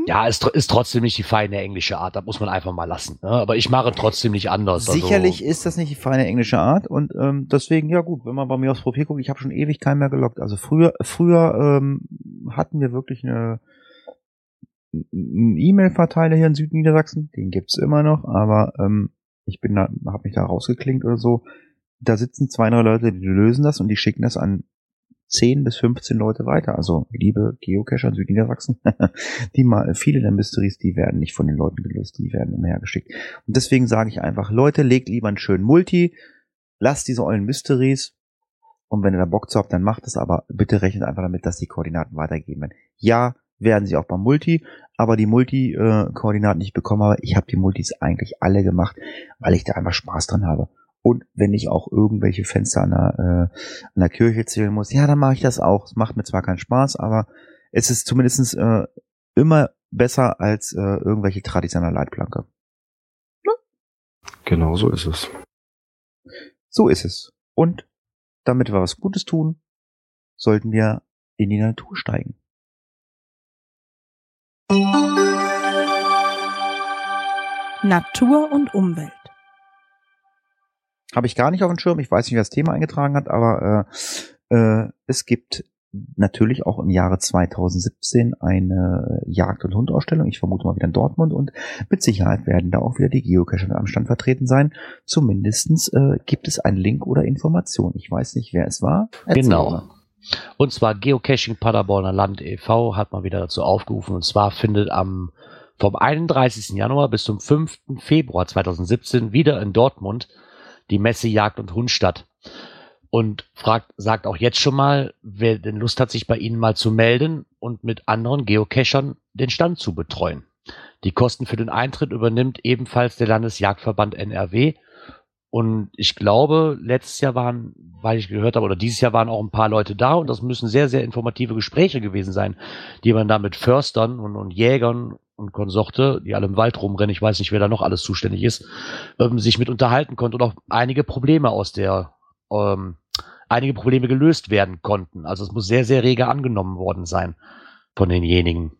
Ja, ist, ist trotzdem nicht die feine englische Art. Da muss man einfach mal lassen. Ne? Aber ich mache trotzdem nicht anders. Sicherlich Also, ist das nicht die feine englische Art und ähm, deswegen, ja gut, wenn man bei mir aufs Profil guckt, ich habe schon ewig keinen mehr gelockt. Also früher, früher ähm, hatten wir wirklich eine einen E-Mail-Verteiler hier in Südniedersachsen, den gibt's immer noch, aber ähm, ich bin da, habe mich da rausgeklinkt oder so. Da sitzen zwei, drei Leute, die lösen das und die schicken das an 10 bis 15 Leute weiter. Also liebe Geocacher in Südniedersachsen, die mal viele der Mysteries, die werden nicht von den Leuten gelöst, die werden immer hergeschickt. Und deswegen sage ich einfach, Leute, legt lieber einen schönen Multi, lasst diese ollen Mysteries und wenn ihr da Bock zu habt, dann macht es, aber bitte rechnet einfach damit, dass die Koordinaten weitergeben werden. Ja, werden sie auch beim Multi, aber die Multi-Koordinaten, die ich bekommen habe, ich habe die Multis eigentlich alle gemacht, weil ich da einfach Spaß dran habe. Und wenn ich auch irgendwelche Fenster an der, äh, an der Kirche zählen muss, ja, dann mache ich das auch. Es macht mir zwar keinen Spaß, aber es ist zumindest äh, immer besser als äh, irgendwelche traditionelle Leitplanke. Genau so ist es. So ist es. Und damit wir was Gutes tun, sollten wir in die Natur steigen. Natur und Umwelt. Habe ich gar nicht auf dem Schirm. Ich weiß nicht, wer das Thema eingetragen hat, aber äh, äh, es gibt natürlich auch im Jahre 2017 eine Jagd- und Hundausstellung. Ich vermute mal wieder in Dortmund und mit Sicherheit werden da auch wieder die Geocacher am Stand vertreten sein. Zumindestens äh, gibt es einen Link oder Information. Ich weiß nicht, wer es war. Erzähl Genau. mal. Und zwar Geocaching Paderborner Land e.V. hat mal wieder dazu aufgerufen. Und zwar findet am vom 31. Januar bis zum 5. Februar 2017 wieder in Dortmund die Messe Jagd und Hund statt. Und fragt, sagt auch jetzt schon mal, wer denn Lust hat, sich bei Ihnen mal zu melden und mit anderen Geocachern den Stand zu betreuen. Die Kosten für den Eintritt übernimmt ebenfalls der Landesjagdverband NRW. Und ich glaube, letztes Jahr waren, weil ich gehört habe, oder dieses Jahr waren auch ein paar Leute da und das müssen sehr, sehr informative Gespräche gewesen sein, die man da mit Förstern und, und Jägern und Konsorte, die alle im Wald rumrennen, ich weiß nicht, wer da noch alles zuständig ist, ähm, sich mit unterhalten konnte und auch einige Probleme aus der, ähm, einige Probleme gelöst werden konnten. Also es muss sehr, sehr rege angenommen worden sein von denjenigen,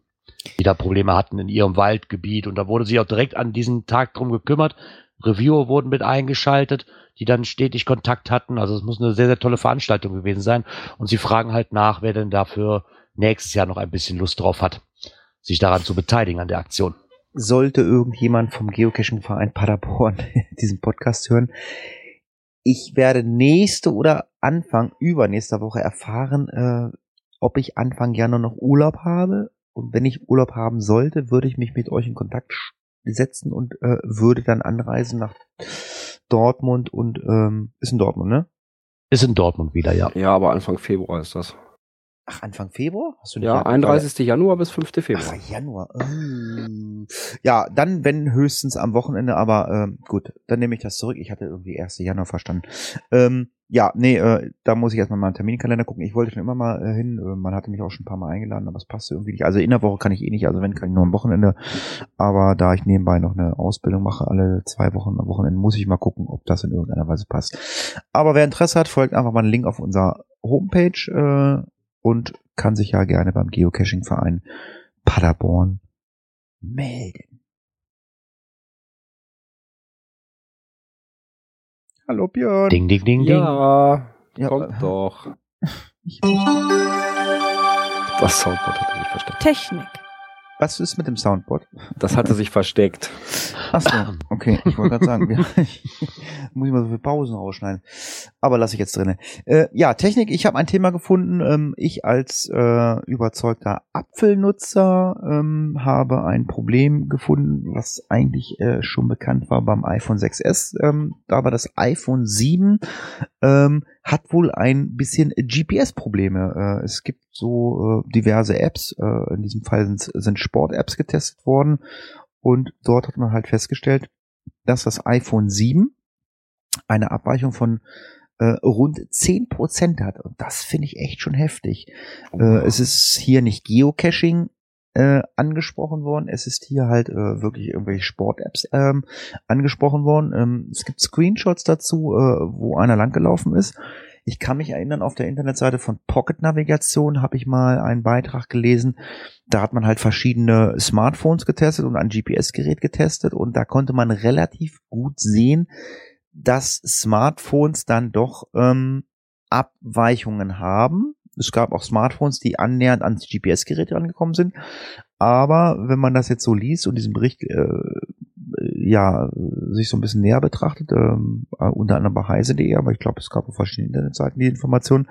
die da Probleme hatten in ihrem Waldgebiet. Und da wurde sich auch direkt an diesen Tag drum gekümmert. Reviewer wurden mit eingeschaltet, die dann stetig Kontakt hatten. Also es muss eine sehr, sehr tolle Veranstaltung gewesen sein. Und sie fragen halt nach, wer denn dafür nächstes Jahr noch ein bisschen Lust drauf hat, sich daran zu beteiligen an der Aktion. sollte irgendjemand vom Geocaching-Verein Paderborn diesen Podcast hören, ich werde nächste oder Anfang übernächster Woche erfahren, äh, ob ich Anfang Januar noch Urlaub habe. Und wenn ich Urlaub haben sollte, würde ich mich mit euch in Kontakt setzen und äh, würde dann anreisen nach Dortmund und ähm, ist in Dortmund, ne? Ist in Dortmund wieder, ja. Ja, aber Anfang Februar ist das. Ach, Anfang Februar? Hast du nicht Ja, 31. Januar bis 5. Februar. Ach, Januar. Oh. Ja, dann, wenn höchstens am Wochenende, aber ähm, gut, dann nehme ich das zurück. Ich hatte irgendwie 1. Januar verstanden. Ähm, ja, nee, äh, da muss ich erstmal mal einen Terminkalender gucken. Ich wollte schon immer mal äh, hin. Äh, man hatte mich auch schon ein paar Mal eingeladen, aber es passte irgendwie nicht. Also in der Woche kann ich eh nicht, also wenn, kann ich nur am Wochenende. Aber da ich nebenbei noch eine Ausbildung mache, alle zwei Wochen am Wochenende, muss ich mal gucken, ob das in irgendeiner Weise passt. Aber wer Interesse hat, folgt einfach mal einen Link auf unserer Homepage äh, und kann sich ja gerne beim Geocaching-Verein Paderborn melden. Hallo Björn. Ding, ding, ding, ding. Ja, Ja, kommt doch. Ich, Das Soundboard hat er sich versteckt. Technik. Was ist mit dem Soundboard? Das hatte sich versteckt. Achso, okay, ich wollte gerade sagen, wir, muss ich mal so viele Pausen rausschneiden. Aber lasse ich jetzt drinne. Äh, ja, Technik, ich habe ein Thema gefunden. Ähm, ich als äh, überzeugter Apfelnutzer ähm, habe ein Problem gefunden, was eigentlich äh, schon bekannt war beim iPhone 6S. Ähm, aber das iPhone 7 ähm, hat wohl ein bisschen GPS-Probleme. Äh, es gibt so äh, diverse Apps, äh, in diesem Fall sind, sind Sport-Apps getestet worden und dort hat man halt festgestellt, dass das iPhone 7 eine Abweichung von äh, rund 10% hat. Und das finde ich echt schon heftig. Äh, es ist hier nicht Geocaching äh, angesprochen worden, es ist hier halt äh, wirklich irgendwelche Sport-Apps ähm, angesprochen worden. Ähm, es gibt Screenshots dazu, äh, wo einer langgelaufen ist. Ich kann mich erinnern, auf der Internetseite von Pocket Navigation habe ich mal einen Beitrag gelesen. Da hat man halt verschiedene Smartphones getestet und ein GPS-Gerät getestet und da konnte man relativ gut sehen, dass Smartphones dann doch ähm, Abweichungen haben. Es gab auch Smartphones, die annähernd ans GPS-Gerät angekommen sind. Aber wenn man das jetzt so liest und diesen Bericht äh, ja sich so ein bisschen näher betrachtet, ähm, äh, unter anderem bei heise.de, aber ich glaube, es gab auf verschiedenen Internetseiten die Informationen,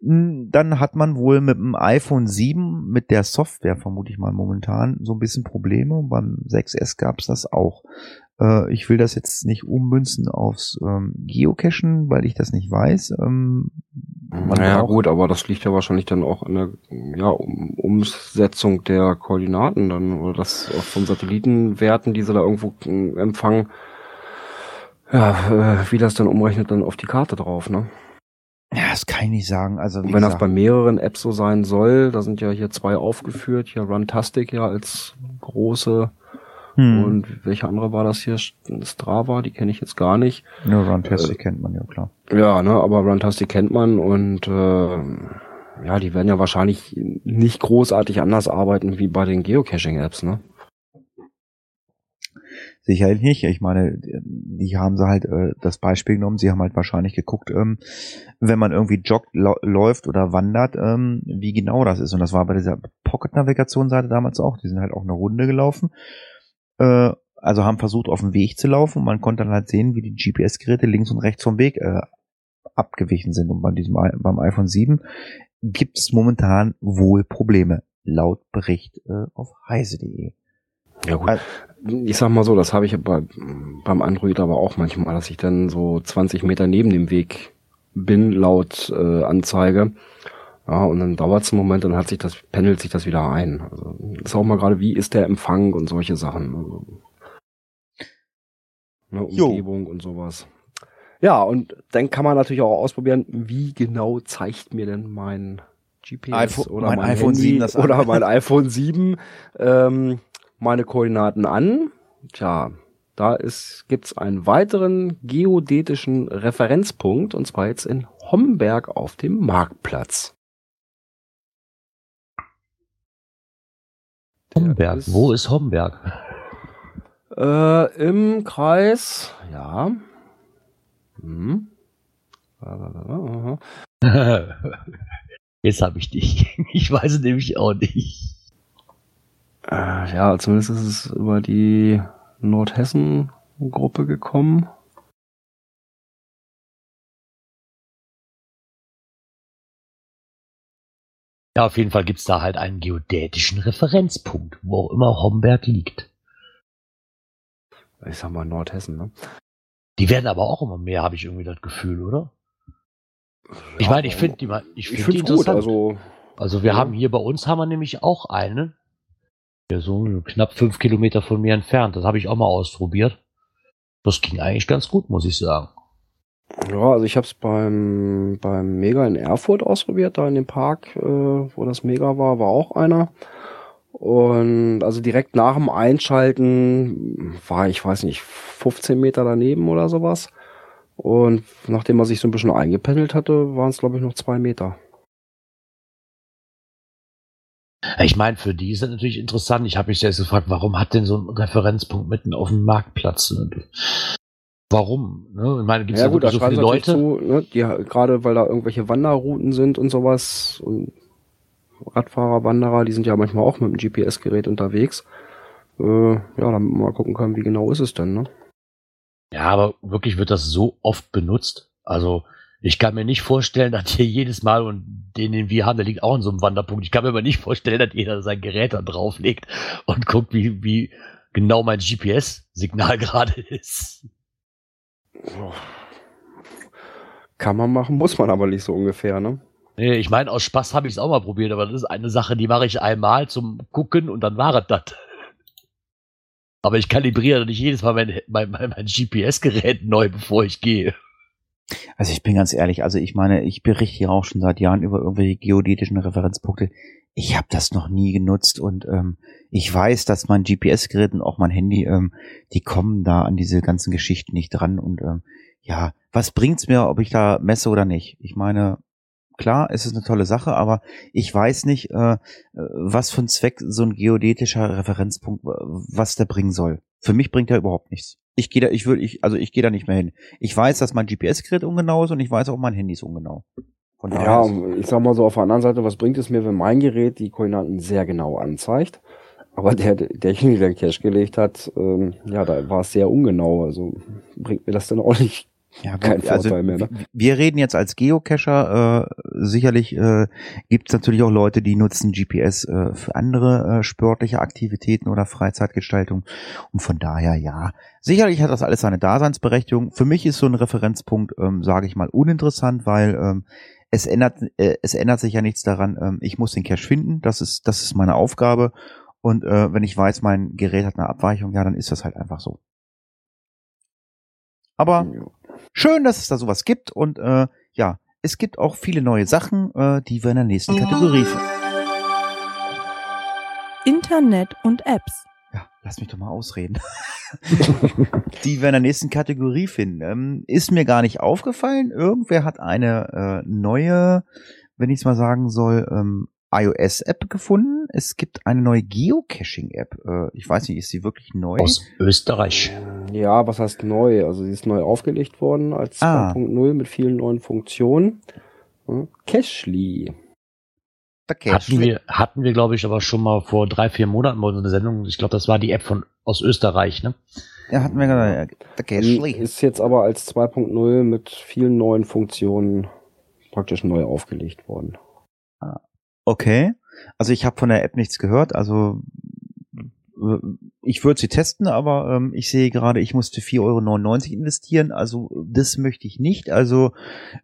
mh, dann hat man wohl mit dem iPhone 7, mit der Software vermute ich mal momentan, so ein bisschen Probleme und beim 6S gab es das auch. Äh, ich will das jetzt nicht ummünzen aufs ähm, Geocachen, weil ich das nicht weiß. Ähm, naja, gut, aber das liegt ja wahrscheinlich dann auch an der ja, um, Umsetzung der Koordinaten dann oder das von Satellitenwerten, die sie da irgendwo äh, empfangen, ja, äh, wie das dann umrechnet dann auf die Karte drauf, ne? Ja, das kann ich nicht sagen. Also wenn das gesagt, bei mehreren Apps so sein soll, da sind ja hier zwei aufgeführt, hier Runtastic ja als große hm, und welche andere war das hier? Strava, die kenne ich jetzt gar nicht. ja, Runtastic kennt man ja klar. Ja, ne, aber Runtastic kennt man und äh, ja, die werden ja wahrscheinlich nicht großartig anders arbeiten wie bei den Geocaching-Apps, ne? Sicherlich nicht. Ich meine, die haben sie halt äh, das Beispiel genommen. Sie haben halt wahrscheinlich geguckt, ähm, wenn man irgendwie joggt, läuft oder wandert, ähm, wie genau das ist. Und das war bei dieser Pocket-Navigation-Seite damals auch. Die sind halt auch eine Runde gelaufen. Äh, also haben versucht, auf dem Weg zu laufen. Und man konnte dann halt sehen, wie die GPS-Geräte links und rechts vom Weg äh, abgewichen sind. Und bei diesem beim iPhone 7 gibt es momentan wohl Probleme, laut Bericht äh, auf heise.de. Ja gut. Also- Ich sag mal so, das habe ich bei, beim Android aber auch manchmal, dass ich dann so 20 Meter neben dem Weg bin, laut äh, Anzeige. Ja, und dann dauert es einen Moment, dann hat sich das, pendelt sich das wieder ein. Also ist auch mal gerade, wie ist der Empfang und solche Sachen. Also, ne, Jo. Umgebung und sowas. Ja, und dann kann man natürlich auch ausprobieren, wie genau zeigt mir denn mein GPS iPhone- oder mein mein, iPhone Handy 7 das an. oder mein iPhone 7 ähm, meine Koordinaten an. Tja, da ist, gibt's einen weiteren geodätischen Referenzpunkt und zwar jetzt in Homberg auf dem Marktplatz. Homberg. ist- Wo ist Homberg? Äh, Im Kreis, ja. Hm. Jetzt habe ich dich. Ich weiß es nämlich auch nicht. Äh, ja, zumindest ist es über die Nordhessen-Gruppe gekommen. Ja, auf jeden Fall gibt's da halt einen geodätischen Referenzpunkt, wo auch immer Homberg liegt. Ich sag mal Nordhessen, ne? Die werden aber auch immer mehr, habe ich irgendwie das Gefühl, oder? Ich meine, ich finde die mal, ich Ich finde die finde gut, interessant. also Also wir Ja. haben hier bei uns haben wir nämlich auch einen, der so knapp fünf Kilometer von mir entfernt. Das habe ich auch mal ausprobiert. Das ging eigentlich ganz gut, muss ich sagen. Ja, also ich habe es beim, beim Mega in Erfurt ausprobiert, da in dem Park, äh, wo das Mega war, war auch einer. Und also direkt nach dem Einschalten war ich, weiß nicht, 15 Meter daneben oder sowas. Und nachdem er sich so ein bisschen eingependelt hatte, waren es, glaube ich, noch zwei Meter. Ich meine, für die ist das natürlich interessant. Ich habe mich selbst gefragt, warum hat denn so ein Referenzpunkt mitten auf dem Marktplatz? Warum? Ne? Ich meine, gibt es Ja da gut, so viele Leute? zu, ne, die, gerade weil da irgendwelche Wanderrouten sind und sowas und Radfahrer, Wanderer, die sind ja manchmal auch mit dem GPS-Gerät unterwegs. Äh, ja, damit wir mal gucken können, wie genau ist es denn, ne? Ja, aber wirklich wird das so oft benutzt. Also ich kann mir nicht vorstellen, dass hier jedes Mal und den, den wir haben, der liegt auch in so einem Wanderpunkt. Ich kann mir aber nicht vorstellen, dass jeder sein Gerät da drauflegt und guckt, wie, wie genau mein GPS-Signal gerade ist. Kann man machen, muss man aber nicht so ungefähr, ne? Nee, ich meine, aus Spaß habe ich es auch mal probiert, aber das ist eine Sache, die mache ich einmal zum Gucken und dann war es das. Aber ich kalibriere nicht jedes Mal mein, mein, mein, mein GPS-Gerät neu, bevor ich gehe. Also ich bin ganz ehrlich, also ich meine, ich berichte hier auch schon seit Jahren über irgendwelche geodätischen Referenzpunkte. Ich habe das noch nie genutzt und ähm, ich weiß, dass mein GPS-Gerät und auch mein Handy, ähm, die kommen da an diese ganzen Geschichten nicht dran und ähm, ja, was bringt's mir, ob ich da messe oder nicht? Ich meine, klar, es ist eine tolle Sache, aber ich weiß nicht, äh, äh, was für ein Zweck so ein geodätischer Referenzpunkt, äh, was der bringen soll. Für mich bringt er überhaupt nichts. Ich gehe da, ich würde, ich, also ich gehe da nicht mehr hin. Ich weiß, dass mein GPS-Gerät ungenau ist und ich weiß auch, mein Handy ist ungenau. Ja, ich sag mal so auf der anderen Seite, was bringt es mir, wenn mein Gerät die Koordinaten sehr genau anzeigt? Aber der, derjenige, der den Cache gelegt hat, ähm, ja, da war es sehr ungenau. Also bringt mir das dann auch nicht. Ja, Kein also Vorteil mehr, ne? Wir reden jetzt als Geocacher. Äh, sicherlich äh, gibt es natürlich auch Leute, die nutzen GPS äh, für andere äh, sportliche Aktivitäten oder Freizeitgestaltung. Und von daher, ja, sicherlich hat das alles seine Daseinsberechtigung. Für mich ist so ein Referenzpunkt, ähm, sage ich mal, uninteressant, weil ähm, es ändert, äh, es ändert sich ja nichts daran. Ähm, ich muss den Cache finden. Das ist, das ist meine Aufgabe. Und äh, wenn ich weiß, mein Gerät hat eine Abweichung, ja, dann ist das halt einfach so. Aber schön, dass es da sowas gibt und äh, ja, es gibt auch viele neue Sachen, äh, die wir in der nächsten Kategorie finden. Internet und Apps. Lass mich doch mal ausreden. die wir in der nächsten Kategorie finden. Ähm, ist mir gar nicht aufgefallen. Irgendwer hat eine äh, neue, wenn ich es mal sagen soll, ähm, iOS-App gefunden. Es gibt eine neue Geocaching-App. Äh, ich weiß nicht, ist sie wirklich neu? Aus Österreich. Ja, was heißt neu? Also sie ist neu aufgelegt worden als Ah. 2.0 mit vielen neuen Funktionen. Cashly. Cache. Hatten wir, hatten wir, glaube ich, aber schon mal vor drei, vier Monaten mal so eine Sendung. Ich glaube, das war die App von aus Österreich, ne? Ja, hatten wir gerade. Cache. Ist jetzt aber als 2.0 mit vielen neuen Funktionen praktisch neu aufgelegt worden. Okay. Also ich habe von der App nichts gehört. Also ich würde sie testen, aber ähm, ich sehe gerade, ich musste 4,99 Euro investieren. Also das möchte ich nicht. Also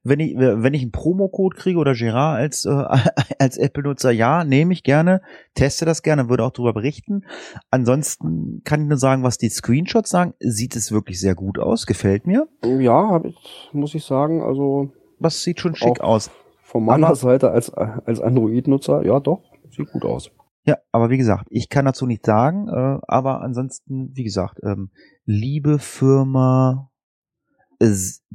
wenn ich wenn ich einen Promocode kriege oder Gerard als äh, als Apple-Nutzer, ja, nehme ich gerne, teste das gerne, würde auch darüber berichten. Ansonsten kann ich nur sagen, was die Screenshots sagen, sieht es wirklich sehr gut aus, gefällt mir. Ja, hab ich, muss ich sagen, also Was sieht schon schick aus. von meiner Aber- Seite als, als Android-Nutzer, ja doch, sieht gut aus. Ja, aber wie gesagt, ich kann dazu nichts sagen, äh, aber ansonsten, wie gesagt, ähm, liebe Firma äh,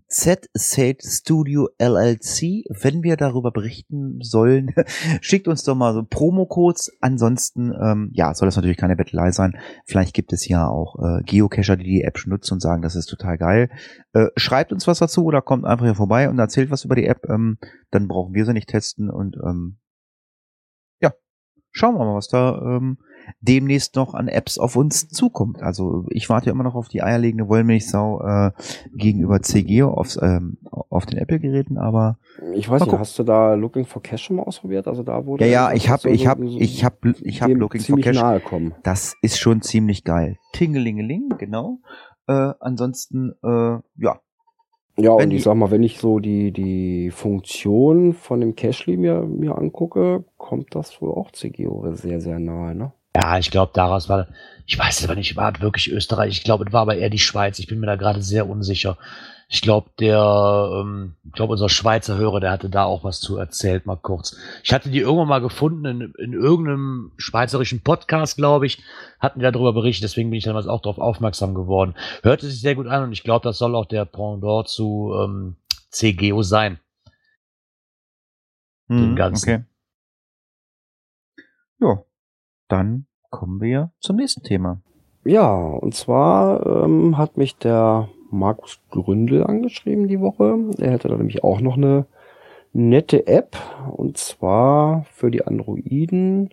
Z Sate Studio LLC, wenn wir darüber berichten sollen, schickt uns doch mal so Promo-Codes. Ansonsten, ähm, ja, soll das natürlich keine Bettelei sein. Vielleicht gibt es ja auch äh, Geocacher, die die App schon nutzen und sagen, das ist total geil. Äh, schreibt uns was dazu oder kommt einfach hier vorbei und erzählt was über die App. Ähm, dann brauchen wir sie nicht testen und ähm, schauen wir mal, was da ähm, demnächst noch an Apps auf uns zukommt. Also ich warte immer noch auf die eierlegende Wollmilchsau äh, gegenüber CGO aufs, ähm, auf den Apple-Geräten, aber Ich weiß nicht, hast du da Looking for Cash schon mal ausprobiert? Also da wurde ja, ja, ich habe, ich habe, ich habe, ich habe Looking for Cash. nahe kommen. Das ist schon ziemlich geil. Tingelingeling, genau. Äh, ansonsten, äh, ja, Ja, Wenn und ich sag mal, wenn ich so die, die Funktion von dem Cashly mir, mir angucke, kommt das wohl auch CGO sehr, sehr nahe, ne? Ja, ich glaube, daraus war, ich weiß es aber nicht, war es wirklich Österreich. Ich glaube, es war aber eher die Schweiz. Ich bin mir da gerade sehr unsicher. Ich glaube, der, ähm, ich glaube, unser Schweizer Hörer, der hatte da auch was zu erzählt, mal kurz. Ich hatte die irgendwann mal gefunden in, in irgendeinem schweizerischen Podcast, glaube ich, hatten die darüber berichtet, deswegen bin ich damals auch darauf aufmerksam geworden. Hörte sich sehr gut an und ich glaube, das soll auch der Pendant zu ähm, CGO sein. Den Hm, ganzen. Okay. Ja, dann kommen wir zum nächsten Thema. Ja, und zwar ähm, hat mich der Markus Gründel angeschrieben die Woche. Er hätte da nämlich auch noch eine nette App und zwar für die Androiden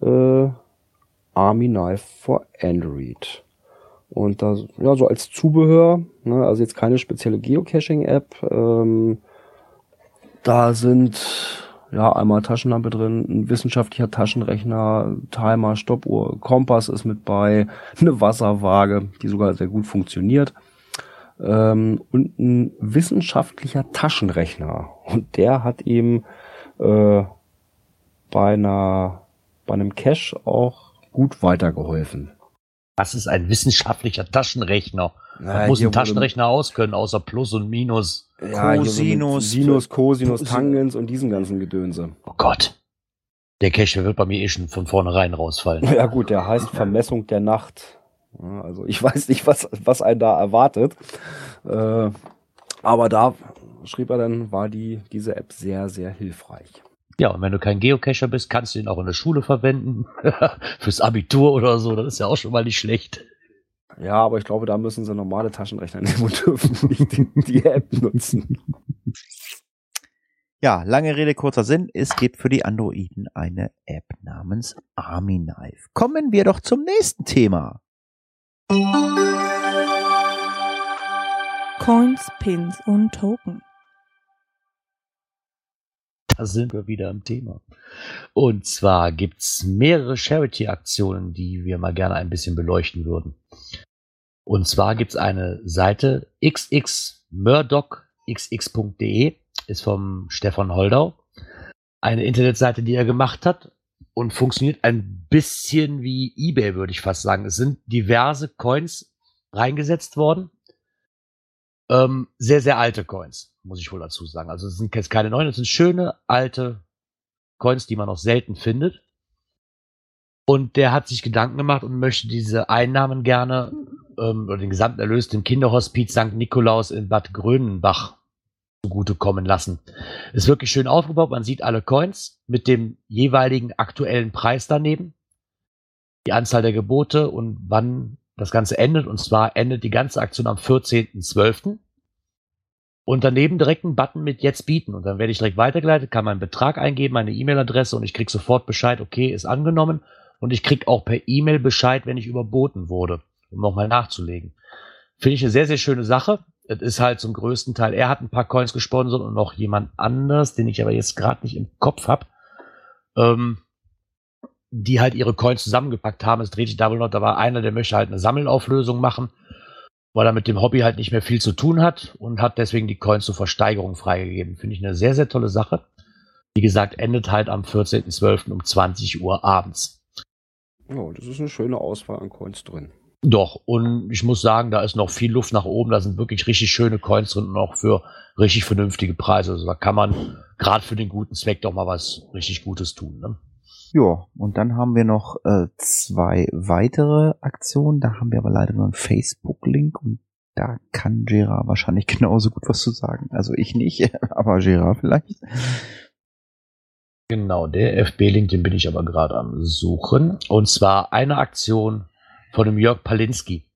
äh, Army Knife for Android. Und da, ja, so als Zubehör, ne, also jetzt keine spezielle Geocaching-App. Ähm, da sind ja einmal Taschenlampe drin, ein wissenschaftlicher Taschenrechner, Timer, Stoppuhr, Kompass ist mit bei, eine Wasserwaage, die sogar sehr gut funktioniert. Ähm, und ein wissenschaftlicher Taschenrechner. Und der hat ihm äh, bei einer bei einem Cache auch gut weitergeholfen. Das ist ein wissenschaftlicher Taschenrechner. Ja, Man muss hier ein wurde- Taschenrechner auskönnen, außer Plus und Minus. Ja, Cosinus, Sinus, Cosinus, Sin- Tangens und diesem ganzen Gedönse. Oh Gott. Der Cache wird bei mir eh schon von vornherein rausfallen. Ja gut, der heißt Vermessung der Nacht. Also ich weiß nicht, was, was einen da erwartet. Äh, aber da schrieb er dann, war die, diese App sehr, sehr hilfreich. Ja, und wenn du kein Geocacher bist, kannst du ihn auch in der Schule verwenden. Fürs Abitur oder so. Das ist ja auch schon mal nicht schlecht. Ja, aber ich glaube, da müssen sie normale Taschenrechner nehmen und dürfen nicht die, die App nutzen. Ja, lange Rede, kurzer Sinn. Es gibt für die Androiden eine App namens Army Knife. Kommen wir doch zum nächsten Thema. Coins, Pins und Token. Da sind wir wieder im Thema. Und zwar gibt's mehrere Charity-Aktionen, die wir mal gerne ein bisschen beleuchten würden. Und zwar gibt's eine Seite xxmurdochxx.de, ist vom Stefan Holdau. Eine Internetseite, die er gemacht hat und funktioniert ein bisschen wie eBay, würde ich fast sagen. Es sind diverse Coins reingesetzt worden. Ähm, sehr, sehr alte Coins, muss ich wohl dazu sagen. Also es sind jetzt keine neuen, es sind schöne alte Coins, die man noch selten findet. Und der hat sich Gedanken gemacht und möchte diese Einnahmen gerne ähm, oder den gesamten Erlös dem Kinderhospiz St. Nikolaus in Bad Grönenbach zugutekommen lassen. Ist wirklich schön aufgebaut. Man sieht alle Coins mit dem jeweiligen aktuellen Preis daneben, die Anzahl der Gebote und wann das Ganze endet. Und zwar endet die ganze Aktion am 14.12. Und daneben direkt ein Button mit Jetzt bieten. Und dann werde ich direkt weitergeleitet, kann meinen Betrag eingeben, meine E-Mail-Adresse und ich kriege sofort Bescheid, okay, ist angenommen. Und ich kriege auch per E-Mail Bescheid, wenn ich überboten wurde, um nochmal nachzulegen. Finde ich eine sehr, sehr schöne Sache. Es ist halt zum größten Teil, er hat ein paar Coins gesponsert und noch jemand anders, den ich aber jetzt gerade nicht im Kopf habe, ähm, die halt ihre Coins zusammengepackt haben. Es dreht sich wohl noch, da war einer, der möchte halt eine Sammelauflösung machen, weil er mit dem Hobby halt nicht mehr viel zu tun hat und hat deswegen die Coins zur Versteigerung freigegeben. Finde ich eine sehr, sehr tolle Sache. Wie gesagt, endet halt am 14.12. um 20 Uhr abends. Ja, das ist eine schöne Auswahl an Coins drin. Doch, und ich muss sagen, da ist noch viel Luft nach oben. Da sind wirklich richtig schöne Coins drin und auch für richtig vernünftige Preise. Also da kann man gerade für den guten Zweck doch mal was richtig Gutes tun. Ne? Ja, und dann haben wir noch äh, zwei weitere Aktionen. Da haben wir aber leider nur einen Facebook-Link und da kann Gerard wahrscheinlich genauso gut was zu sagen. Also ich nicht, aber Gerard vielleicht. Genau, der FB-Link, den bin ich aber gerade am Suchen. Und zwar eine Aktion von dem Jörg Palinski.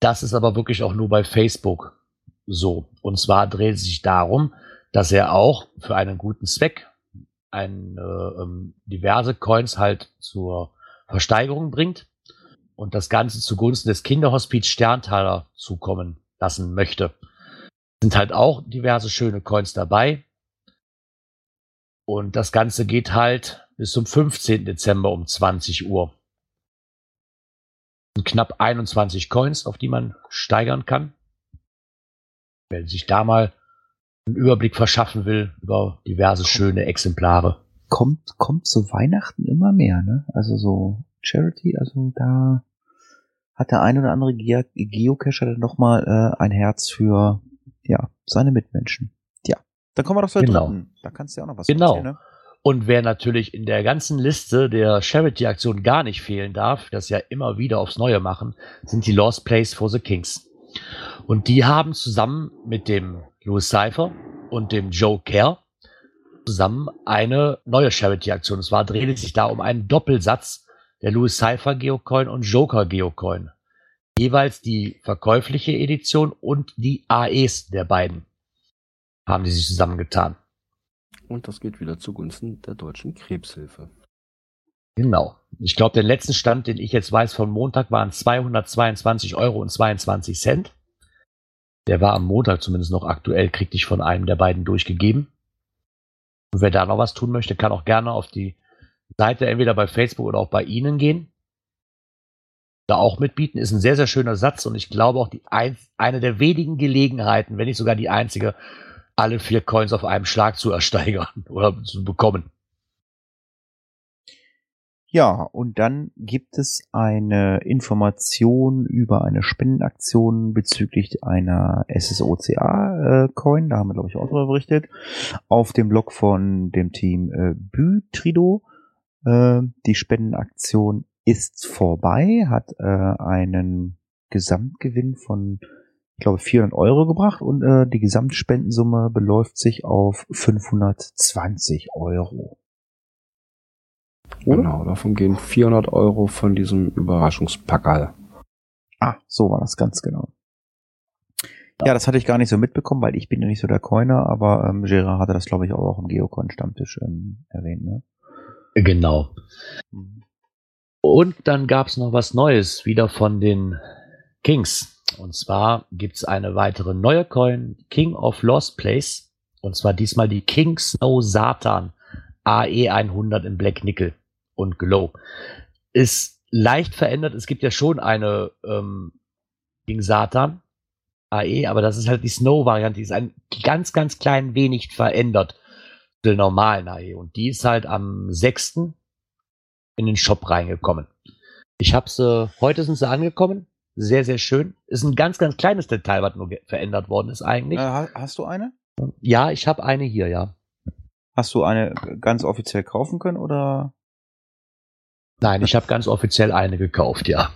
Das ist aber wirklich auch nur bei Facebook so. Und zwar dreht es sich darum, dass er auch für einen guten Zweck ein, äh, ähm, diverse Coins halt zur Versteigerung bringt und das Ganze zugunsten des Kinderhospiz Sterntaler zukommen lassen möchte. Sind halt auch diverse schöne Coins dabei. Und das Ganze geht halt bis zum 15. Dezember um 20 Uhr. Knapp 21 Coins, auf die man steigern kann. Wer sich da mal einen Überblick verschaffen will über diverse schöne Exemplare. Kommt, kommt zu Weihnachten immer mehr, ne? Also so Charity, also da hat der ein oder andere Ge Geocacher dann nochmal äh, ein Herz für ja, seine Mitmenschen. Ja, dann kommen wir doch zur Genau. dritten. Da kannst du ja auch noch was Genau. erzählen, ne? Und wer natürlich in der ganzen Liste der Charity-Aktion gar nicht fehlen darf, das ja immer wieder aufs Neue machen, sind die Lost Place for the Kings. Und die haben zusammen mit dem Louis Cypher und dem Joe Kerr zusammen eine neue Charity-Aktion. Und zwar dreht es sich da um einen Doppelsatz der Louis Cypher Geocoin und Joker Geocoin. Jeweils die verkäufliche Edition und die AEs der beiden haben die sich zusammengetan. Und das geht wieder zugunsten der deutschen Krebshilfe. Genau. Ich glaube, der letzte Stand, den ich jetzt weiß von Montag, waren 222 Euro und 22 Cent. Der war am Montag zumindest noch aktuell, kriegte ich von einem der beiden durchgegeben. Und wer da noch was tun möchte, kann auch gerne auf die Seite entweder bei Facebook oder auch bei Ihnen gehen. Da auch mitbieten. Ist ein sehr, sehr schöner Satz und ich glaube auch die ein, eine der wenigen Gelegenheiten, wenn nicht sogar die einzige, alle vier Coins auf einem Schlag zu ersteigern oder zu bekommen. Ja, und dann gibt es eine Information über eine Spendenaktion bezüglich einer SSOCA-Coin. da haben wir, glaube ich, auch darüber berichtet. Auf dem Blog von dem Team äh, Bütrido. Äh, die Spendenaktion ist vorbei, hat äh, einen Gesamtgewinn von, ich glaube, 400 Euro gebracht und äh, die Gesamtspendensumme beläuft sich auf 520 Euro. Oder? Genau, davon gehen 400 Euro von diesem Überraschungspackerl. Ah, so war das ganz genau. Ja, das hatte ich gar nicht so mitbekommen, weil ich bin ja nicht so der Coiner, aber ähm, Gerard hatte das, glaube ich, auch im Geocoin-Stammtisch ähm, erwähnt. Ne? Genau. Und dann gab es noch was Neues, wieder von den Kings. Und zwar gibt es eine weitere neue Coin, King of Lost Place. Und zwar diesmal die King Snow Satan AE100 in Black Nickel und Glow. Ist leicht verändert. Es gibt ja schon eine ähm, King Satan AE, aber das ist halt die Snow-Variante. Die ist ein ganz, ganz klein wenig verändert der normalen AE. Und die ist halt am 6. in den Shop reingekommen. Ich habe sie, heute sind sie angekommen. Sehr, sehr schön. Ist ein ganz, ganz kleines Detail, was nur verändert worden ist eigentlich. Äh, ha- hast du eine? Ja, ich habe eine hier, ja. Hast du eine ganz offiziell kaufen können oder? Nein, ich habe ganz offiziell eine gekauft, ja.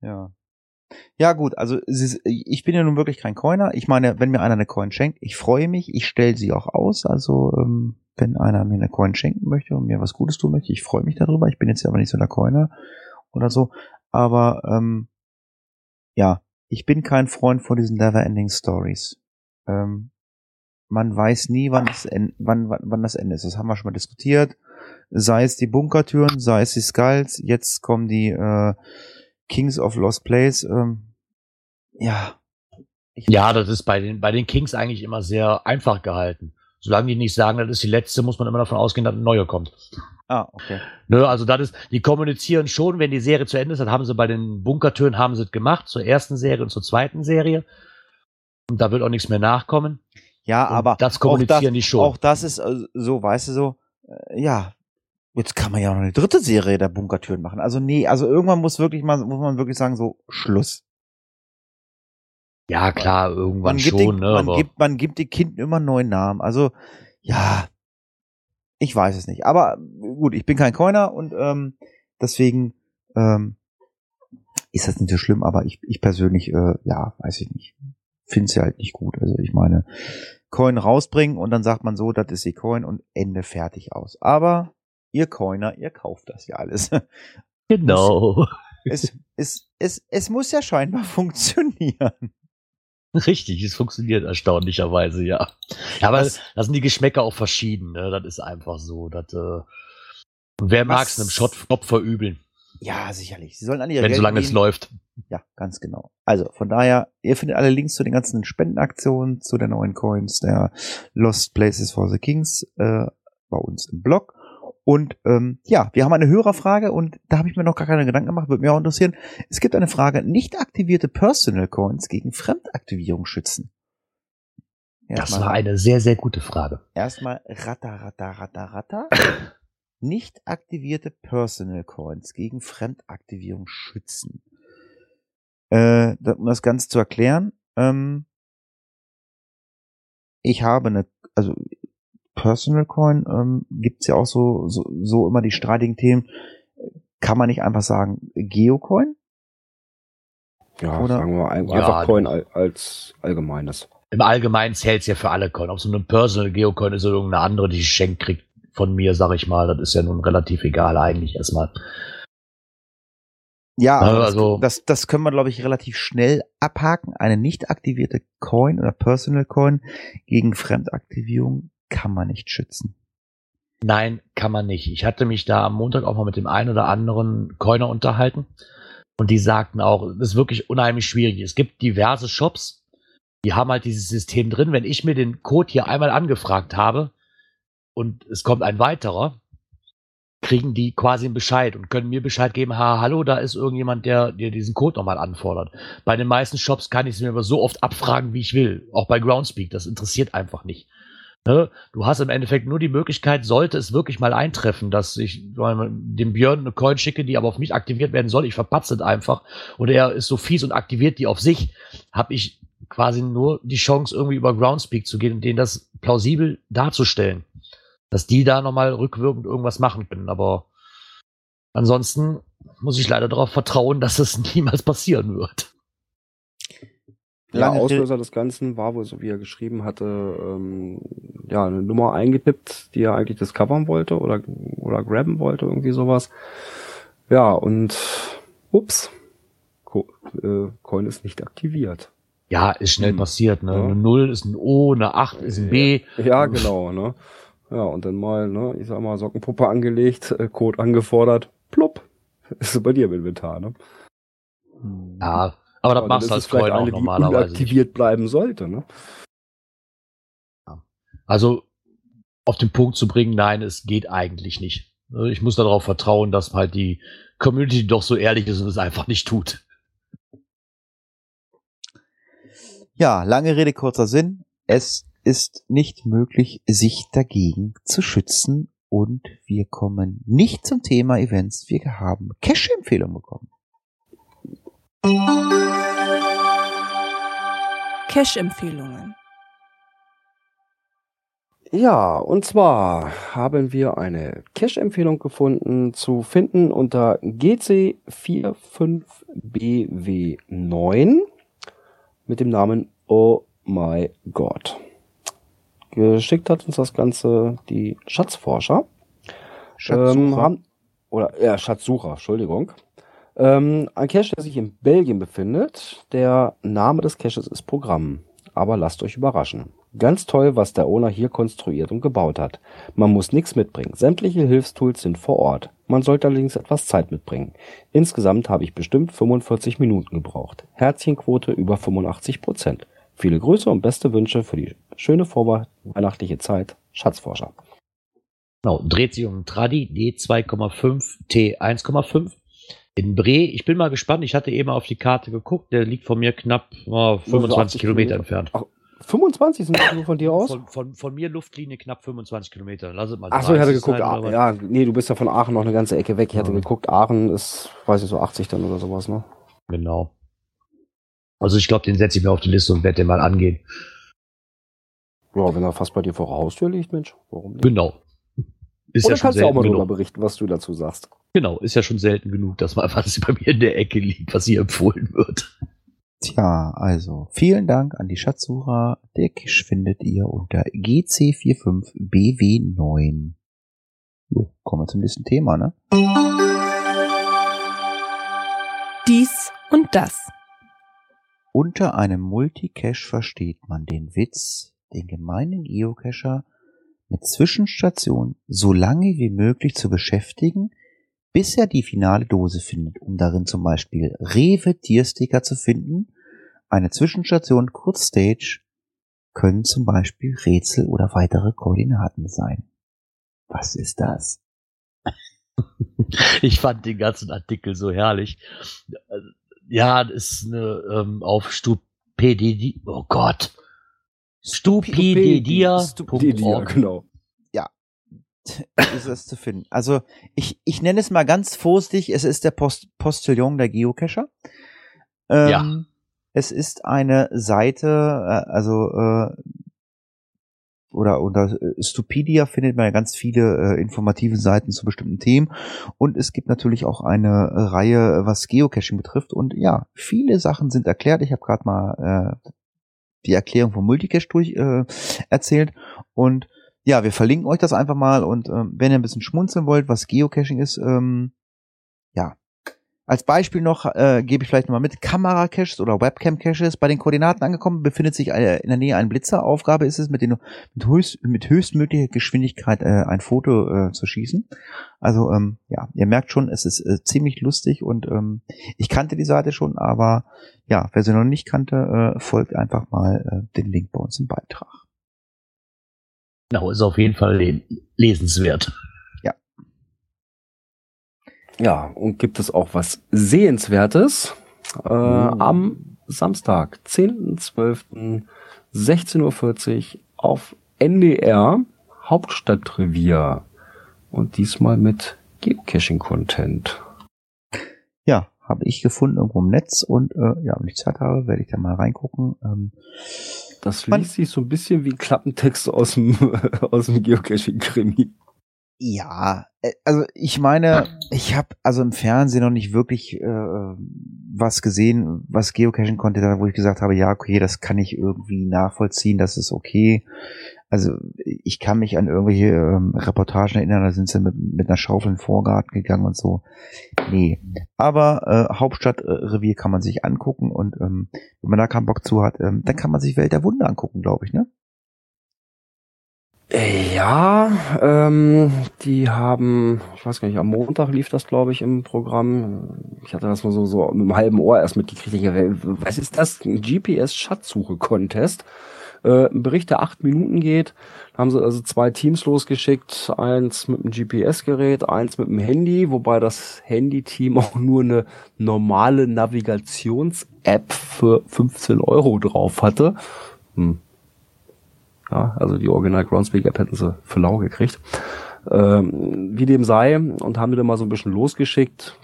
Ja. Ja, gut, also ist, ich bin ja nun wirklich kein Coiner. Ich meine, wenn mir einer eine Coin schenkt, ich freue mich, ich stelle sie auch aus. Also, ähm, wenn einer mir eine Coin schenken möchte und mir was Gutes tun möchte, ich freue mich darüber. Ich bin jetzt aber nicht so der Coiner oder so. Aber ähm, ja, ich bin kein Freund von diesen Never-Ending Stories. Ähm, man weiß nie, wann das, en wann, wann, wann das Ende ist. Das haben wir schon mal diskutiert. Sei es die Bunkertüren, sei es die Skulls. Jetzt kommen die äh, Kings of Lost Place. Ähm, ja. Ich, Ja, das ist bei den, bei den Kings eigentlich immer sehr einfach gehalten. Solange die nicht sagen, das ist die letzte, muss man immer davon ausgehen, dass eine neue kommt. Ah, okay. Nö, also das ist, die kommunizieren schon, wenn die Serie zu Ende ist, das haben sie bei den Bunkertüren haben sie es gemacht, zur ersten Serie und zur zweiten Serie. Und da wird auch nichts mehr nachkommen. Ja, Und aber das auch kommunizieren die schon. Auch das ist äh, so, weißt du so, äh, ja. Jetzt kann man ja noch eine dritte Serie der Bunkertüren machen. Also nee, also irgendwann muss wirklich mal, muss man wirklich sagen, so Schluss. Ja, klar, irgendwann Man gibt, schon, den, ne? man gibt, man gibt den Kind immer einen neuen Namen. Also ja, ich weiß es nicht. Aber gut, ich bin kein Coiner und ähm, deswegen ähm, ist das nicht so schlimm. Aber ich, ich persönlich, äh, ja, weiß ich nicht, finde es ja halt nicht gut. Also ich meine, Coin rausbringen und dann sagt man so, das ist die Coin und Ende fertig aus. Aber ihr Coiner, ihr kauft das ja alles. genau. es, es, es, es muss ja scheinbar funktionieren. Richtig, es funktioniert erstaunlicherweise, ja. ja aber Das- da sind die Geschmäcker auch verschieden, ne? Das ist einfach so. Das, äh, und wer mag es einem Shop verübeln, Ja, sicherlich. Sie sollen alle ihre wenn Geld solange es läuft? Ja, ganz genau. Also von daher, ihr findet alle Links zu den ganzen Spendenaktionen, zu den neuen Coins der Lost Places for the Kings äh, bei uns im Blog. Und ähm, ja, wir haben eine Hörerfrage und da habe ich mir noch gar keine Gedanken gemacht, würde mich auch interessieren. Es gibt eine Frage, nicht aktivierte Personal Coins gegen Fremdaktivierung schützen. Das war eine sehr, sehr gute Frage. Erstmal ratter, ratter, ratter, ratter. Nicht aktivierte Personal Coins gegen Fremdaktivierung schützen. Äh, um das Ganze zu erklären, ähm, ich habe eine, also Personal Coin ähm, gibt's ja auch so, so, so immer die streitigen Themen. Kann man nicht einfach sagen Geocoin? Ja, Oder- sagen wir mal ein- Ja, einfach Coin als allgemeines. Im Allgemeinen zählt's ja für alle Coin. Ob so eine Personal Geocoin ist oder irgendeine andere, die geschenkt kriegt von mir, sag ich mal, das ist ja nun relativ egal eigentlich erstmal. Ja, Ja, aber also- das, das, das können wir, glaube ich, relativ schnell abhaken. Eine nicht aktivierte Coin oder Personal Coin gegen Fremdaktivierung kann man nicht schützen. Nein, kann man nicht. Ich hatte mich da am Montag auch mal mit dem einen oder anderen Coiner unterhalten. Und die sagten auch, das ist wirklich unheimlich schwierig. Es gibt diverse Shops, die haben halt dieses System drin. Wenn ich mir den Code hier einmal angefragt habe und es kommt ein weiterer, kriegen die quasi einen Bescheid und können mir Bescheid geben, ha, hallo, da ist irgendjemand, der dir diesen Code nochmal anfordert. Bei den meisten Shops kann ich es mir aber so oft abfragen, wie ich will. Auch bei Groundspeak, das interessiert einfach nicht. Ne? Du hast im Endeffekt nur die Möglichkeit, sollte es wirklich mal eintreffen, dass ich dem Björn eine Coin schicke, die aber auf mich aktiviert werden soll, ich verpatze es einfach und er ist so fies und aktiviert die auf sich, habe ich quasi nur die Chance, irgendwie über Groundspeak zu gehen und denen das plausibel darzustellen. Dass die da nochmal rückwirkend irgendwas machen können. Aber ansonsten muss ich leider darauf vertrauen, dass es niemals passieren wird. Ja, Lange Auslöser des Ganzen war wohl, so wie er geschrieben hatte, ähm, ja, eine Nummer eingetippt, die er eigentlich discovern wollte oder, oder grabben wollte, irgendwie sowas. Ja, und ups, Co äh, Coin ist nicht aktiviert. Ja, ist schnell Hm. passiert. Ne? Ja. Eine 0 ist ein O, eine 8 ist ein B. Ja, genau, ne? Ja, und dann mal, ne, ich sag mal, Sockenpuppe angelegt, äh, Code angefordert, plupp, ist so bei dir im Inventar, ne? Ja, aber das machst du es als Coin auch die normalerweise. Nicht. unaktiviert bleiben sollte, ne? Also auf den Punkt zu bringen, nein, es geht eigentlich nicht. Ich muss darauf vertrauen, dass halt die Community doch so ehrlich ist und es einfach nicht tut. Ja, lange Rede, kurzer Sinn. Es ist nicht möglich, sich dagegen zu schützen und wir kommen nicht zum Thema Events. Wir haben Cash-Empfehlungen bekommen. Cash-Empfehlungen. Ja, und zwar haben wir eine Cache-Empfehlung gefunden zu finden unter GC45BW9 mit dem Namen Oh My God. Geschickt hat uns das Ganze die Schatzforscher. Ähm, haben, oder ja, Schatzsucher, Entschuldigung. Ähm, ein Cache, der sich in Belgien befindet. Der Name des Caches ist Programm. Aber lasst euch überraschen. Ganz toll, was der Owner hier konstruiert und gebaut hat. Man muss nichts mitbringen. Sämtliche Hilfstools sind vor Ort. Man sollte allerdings etwas Zeit mitbringen. Insgesamt habe ich bestimmt 45 Minuten gebraucht. Herzchenquote über 85 Prozent. Viele Grüße und beste Wünsche für die schöne vorweihnachtliche Zeit. Schatzforscher. Genau, dreht sich um Tradi D2,5 T1,5 in Bre. Ich bin mal gespannt. Ich hatte eben auf die Karte geguckt. Der liegt von mir knapp oh, 25 80 Kilometer Kilometer. entfernt. Ach, 25 sind das nur von dir aus? Von, von, von mir Luftlinie knapp 25 Kilometer. Lass es mal Ach so, ich hatte 30 geguckt, sein ah, ja, nee, du bist ja von Aachen noch eine ganze Ecke weg. Ich hatte Ja. geguckt, Aachen ist, weiß ich so 80 dann oder sowas, ne? Genau. Also ich glaube, den setze ich mir auf die Liste und werde den mal angehen. Ja, wenn er fast bei dir vor der Haustür liegt, Mensch, warum nicht? Genau. Ist Oder ja schon kannst du auch selten mal darüber genug. berichten, was du dazu sagst. Genau, ist ja schon selten genug, dass mal was bei mir in der Ecke liegt, was hier empfohlen wird. Tja, also vielen Dank an die Schatzsucher. Der Cash findet ihr unter GC45BW9. Jo, kommen wir zum nächsten Thema, ne? Dies und das. Unter einem Multicache versteht man den Witz, den gemeinen Geocacher mit Zwischenstationen so lange wie möglich zu beschäftigen, bis er die finale Dose findet, um darin zum Beispiel Rewe Tiersticker zu finden. Eine Zwischenstation Kurzstage können zum Beispiel Rätsel oder weitere Koordinaten sein. Was ist das? Ich fand den ganzen Artikel so herrlich. Ja, das ist eine ähm, auf Stupidity. Oh Gott. Stupidedia. Stupidedia, genau. ist es zu finden. Also ich, ich nenne es mal ganz vorsichtig, es ist der Post Postillon der Geocacher. Ähm, Ja. Es ist eine Seite, äh, also äh, oder unter äh, Stupedia findet man ja ganz viele äh, informative Seiten zu bestimmten Themen und es gibt natürlich auch eine Reihe, was Geocaching betrifft und ja, viele Sachen sind erklärt. Ich habe gerade mal äh, die Erklärung vom Multicache durch äh, erzählt. Und ja, wir verlinken euch das einfach mal. Und ähm, wenn ihr ein bisschen schmunzeln wollt, was Geocaching ist, ähm, ja, als Beispiel noch äh, gebe ich vielleicht nochmal mit, Kamera-Caches oder Webcam-Caches bei den Koordinaten angekommen, befindet sich äh, in der Nähe ein Blitzer. Aufgabe ist es, mit, den, mit, höchst, mit höchstmöglicher Geschwindigkeit äh, ein Foto äh, zu schießen. Also ähm, ja, ihr merkt schon, es ist äh, ziemlich lustig und ähm, ich kannte die Seite schon, aber ja, wer sie noch nicht kannte, äh, folgt einfach mal äh, den Link bei uns im Beitrag. Genau, ist auf jeden Fall le lesenswert. Ja, und gibt es auch was Sehenswertes? Äh, Am Samstag, 10.12., 16.40 Uhr auf NDR Hauptstadtrevier. Und diesmal mit Geocaching-Content. Ja, habe ich gefunden irgendwo im Netz und äh, ja, wenn ich Zeit habe, werde ich da mal reingucken. Ähm, Das liest sich so ein bisschen wie ein Klappentext aus dem, aus dem Geocaching-Krimi. Ja, äh, also ich meine, ich habe also im Fernsehen noch nicht wirklich äh, was gesehen, was Geocaching konnte, da wo ich gesagt habe, ja, okay, das kann ich irgendwie nachvollziehen, das ist okay. Also ich kann mich an irgendwelche ähm, Reportagen erinnern, da sind sie mit, mit einer Schaufel in den Vorgarten gegangen und so. Nee. Aber äh, Hauptstadtrevier kann man sich angucken und ähm, wenn man da keinen Bock zu hat, ähm, dann kann man sich Welt der Wunder angucken, glaube ich, ne? Ja, ähm, die haben, ich weiß gar nicht, am Montag lief das, glaube ich, im Programm. Ich hatte das mal so, so mit einem halben Ohr erst mitgekriegt. Ich, äh, Was ist das? Ein GPS-Schatzsuche-Contest. Äh, ein Bericht, der acht Minuten geht. Da haben sie also zwei Teams losgeschickt. Eins mit einem GPS-Gerät, eins mit dem Handy, wobei das Handy-Team auch nur eine normale Navigations-App für 15 Euro drauf hatte. Hm. Ja, also die Original Groundspeak App hätten sie für lau gekriegt. Ähm, wie dem sei, und haben die dann mal so ein bisschen losgeschickt.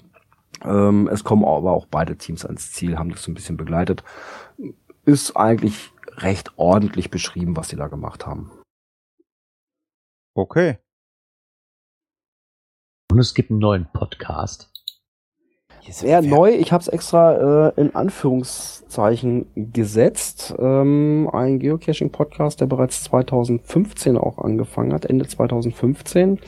Ähm, es kommen aber auch beide Teams ans Ziel, haben das so ein bisschen begleitet. Ist eigentlich recht ordentlich beschrieben, was sie da gemacht haben. Okay. Und es gibt einen neuen Podcast. Sehr neu, ich habe es extra äh, in Anführungszeichen gesetzt. Ähm, ein Geocaching-Podcast, der bereits 2015 auch angefangen hat, Ende 2015.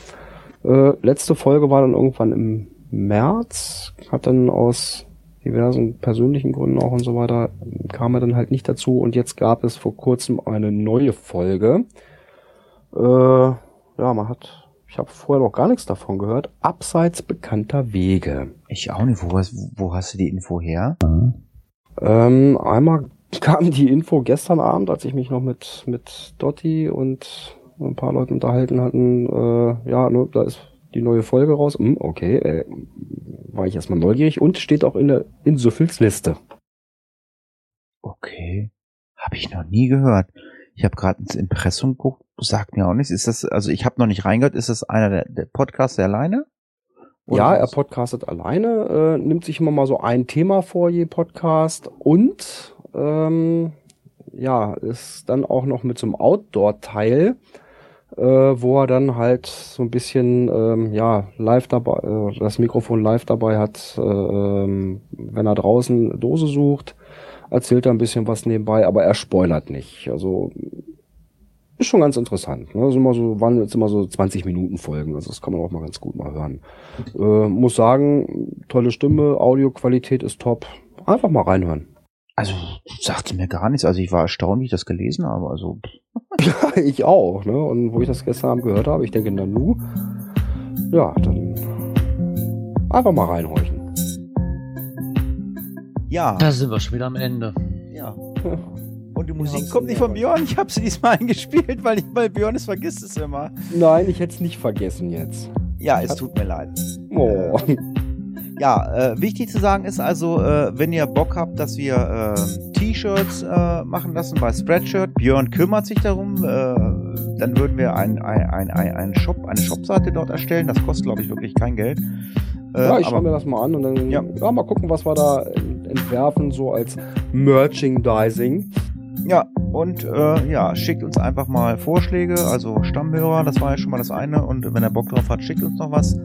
Äh, letzte Folge war dann irgendwann im März, hat dann aus diversen persönlichen Gründen auch und so weiter, kam er dann halt nicht dazu und jetzt gab es vor kurzem eine neue Folge. Äh, ja, man hat, ich habe vorher noch gar nichts davon gehört, abseits bekannter Wege. Ich auch nicht. Wo, hast- wo hast du die Info her? Ähm, einmal kam die Info gestern Abend, als ich mich noch mit, mit Dotti und ein paar Leuten unterhalten hatten, äh, ja, ne, da ist die neue Folge raus. Hm, okay, äh, war ich erstmal neugierig und steht auch in der Insuffels Liste. Okay. Habe ich noch nie gehört. Ich habe gerade ins Impressum geguckt, sagt mir auch nichts. Ist das, also ich habe noch nicht reingehört, ist das einer der, der Podcaster alleine? Oder ja, er podcastet alleine, äh, nimmt sich immer mal so ein Thema vor je Podcast und ähm, ja, ist dann auch noch mit so einem Outdoor-Teil, äh, wo er dann halt so ein bisschen ähm, ja live dabei, äh, das Mikrofon live dabei hat, äh, ähm, wenn er draußen Dose sucht, erzählt er ein bisschen was nebenbei, aber er spoilert nicht. Also ist schon ganz interessant. Ne? Also immer so, waren jetzt immer so 20 Minuten Folgen, also das kann man auch mal ganz gut mal hören. Äh, muss sagen, tolle Stimme, Audioqualität ist top. Einfach mal reinhören. Also sagte mir gar nichts. Also ich war erstaunt, wie ich das gelesen habe. Also Ja, ich auch. Ne? Und wo ich das gestern Abend gehört habe, ich denke, Nanu, ja, dann einfach mal reinhorchen. ja, Da sind wir schon wieder am Ende. ja. Und die Musik kommt nicht von Björn. Ich habe sie diesmal eingespielt, weil, ich, weil Björn es vergisst es immer. Nein, ich hätte es nicht vergessen jetzt. Ja, es tut mir leid. Oh. Ja, äh, wichtig zu sagen ist also, äh, wenn ihr Bock habt, dass wir äh, T-Shirts äh, machen lassen bei Spreadshirt, Björn kümmert sich darum, äh, dann würden wir ein, ein, ein, ein, Shop, eine Shopseite dort erstellen. Das kostet, glaube ich, wirklich kein Geld. Äh, Ja, ich schaue mir das mal an und dann Ja. ja. mal gucken, was wir da entwerfen, so als Merchandising. Ja, und äh, ja, schickt uns einfach mal Vorschläge, also Stammhörer, das war ja schon mal das eine. Und wenn er Bock drauf hat, schickt uns noch was.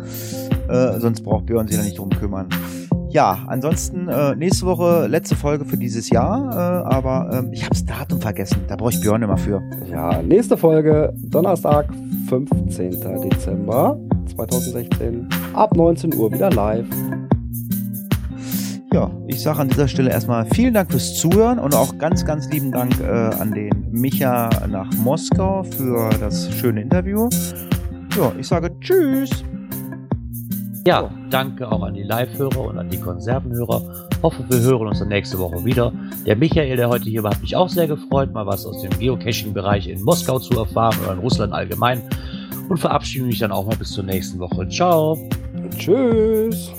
Äh, sonst braucht Björn sich da nicht drum kümmern. Ja, ansonsten äh, nächste Woche letzte Folge für dieses Jahr, äh, aber äh, ich habe das Datum vergessen. Da brauche ich Björn immer für. Ja, nächste Folge, Donnerstag, 15. Dezember 2016, ab 19 Uhr wieder live. Ja, ich sage an dieser Stelle erstmal vielen Dank fürs Zuhören und auch ganz, ganz lieben Dank äh, an den Micha nach Moskau für das schöne Interview. Ja, ich sage Tschüss. Ja, danke auch an die Live-Hörer und an die Konservenhörer. Hoffe, wir hören uns dann nächste Woche wieder. Der Michael, der heute hier war, hat mich auch sehr gefreut, mal was aus dem Geocaching-Bereich in Moskau zu erfahren oder in Russland allgemein. Und verabschiede mich dann auch mal bis zur nächsten Woche. Ciao. Tschüss.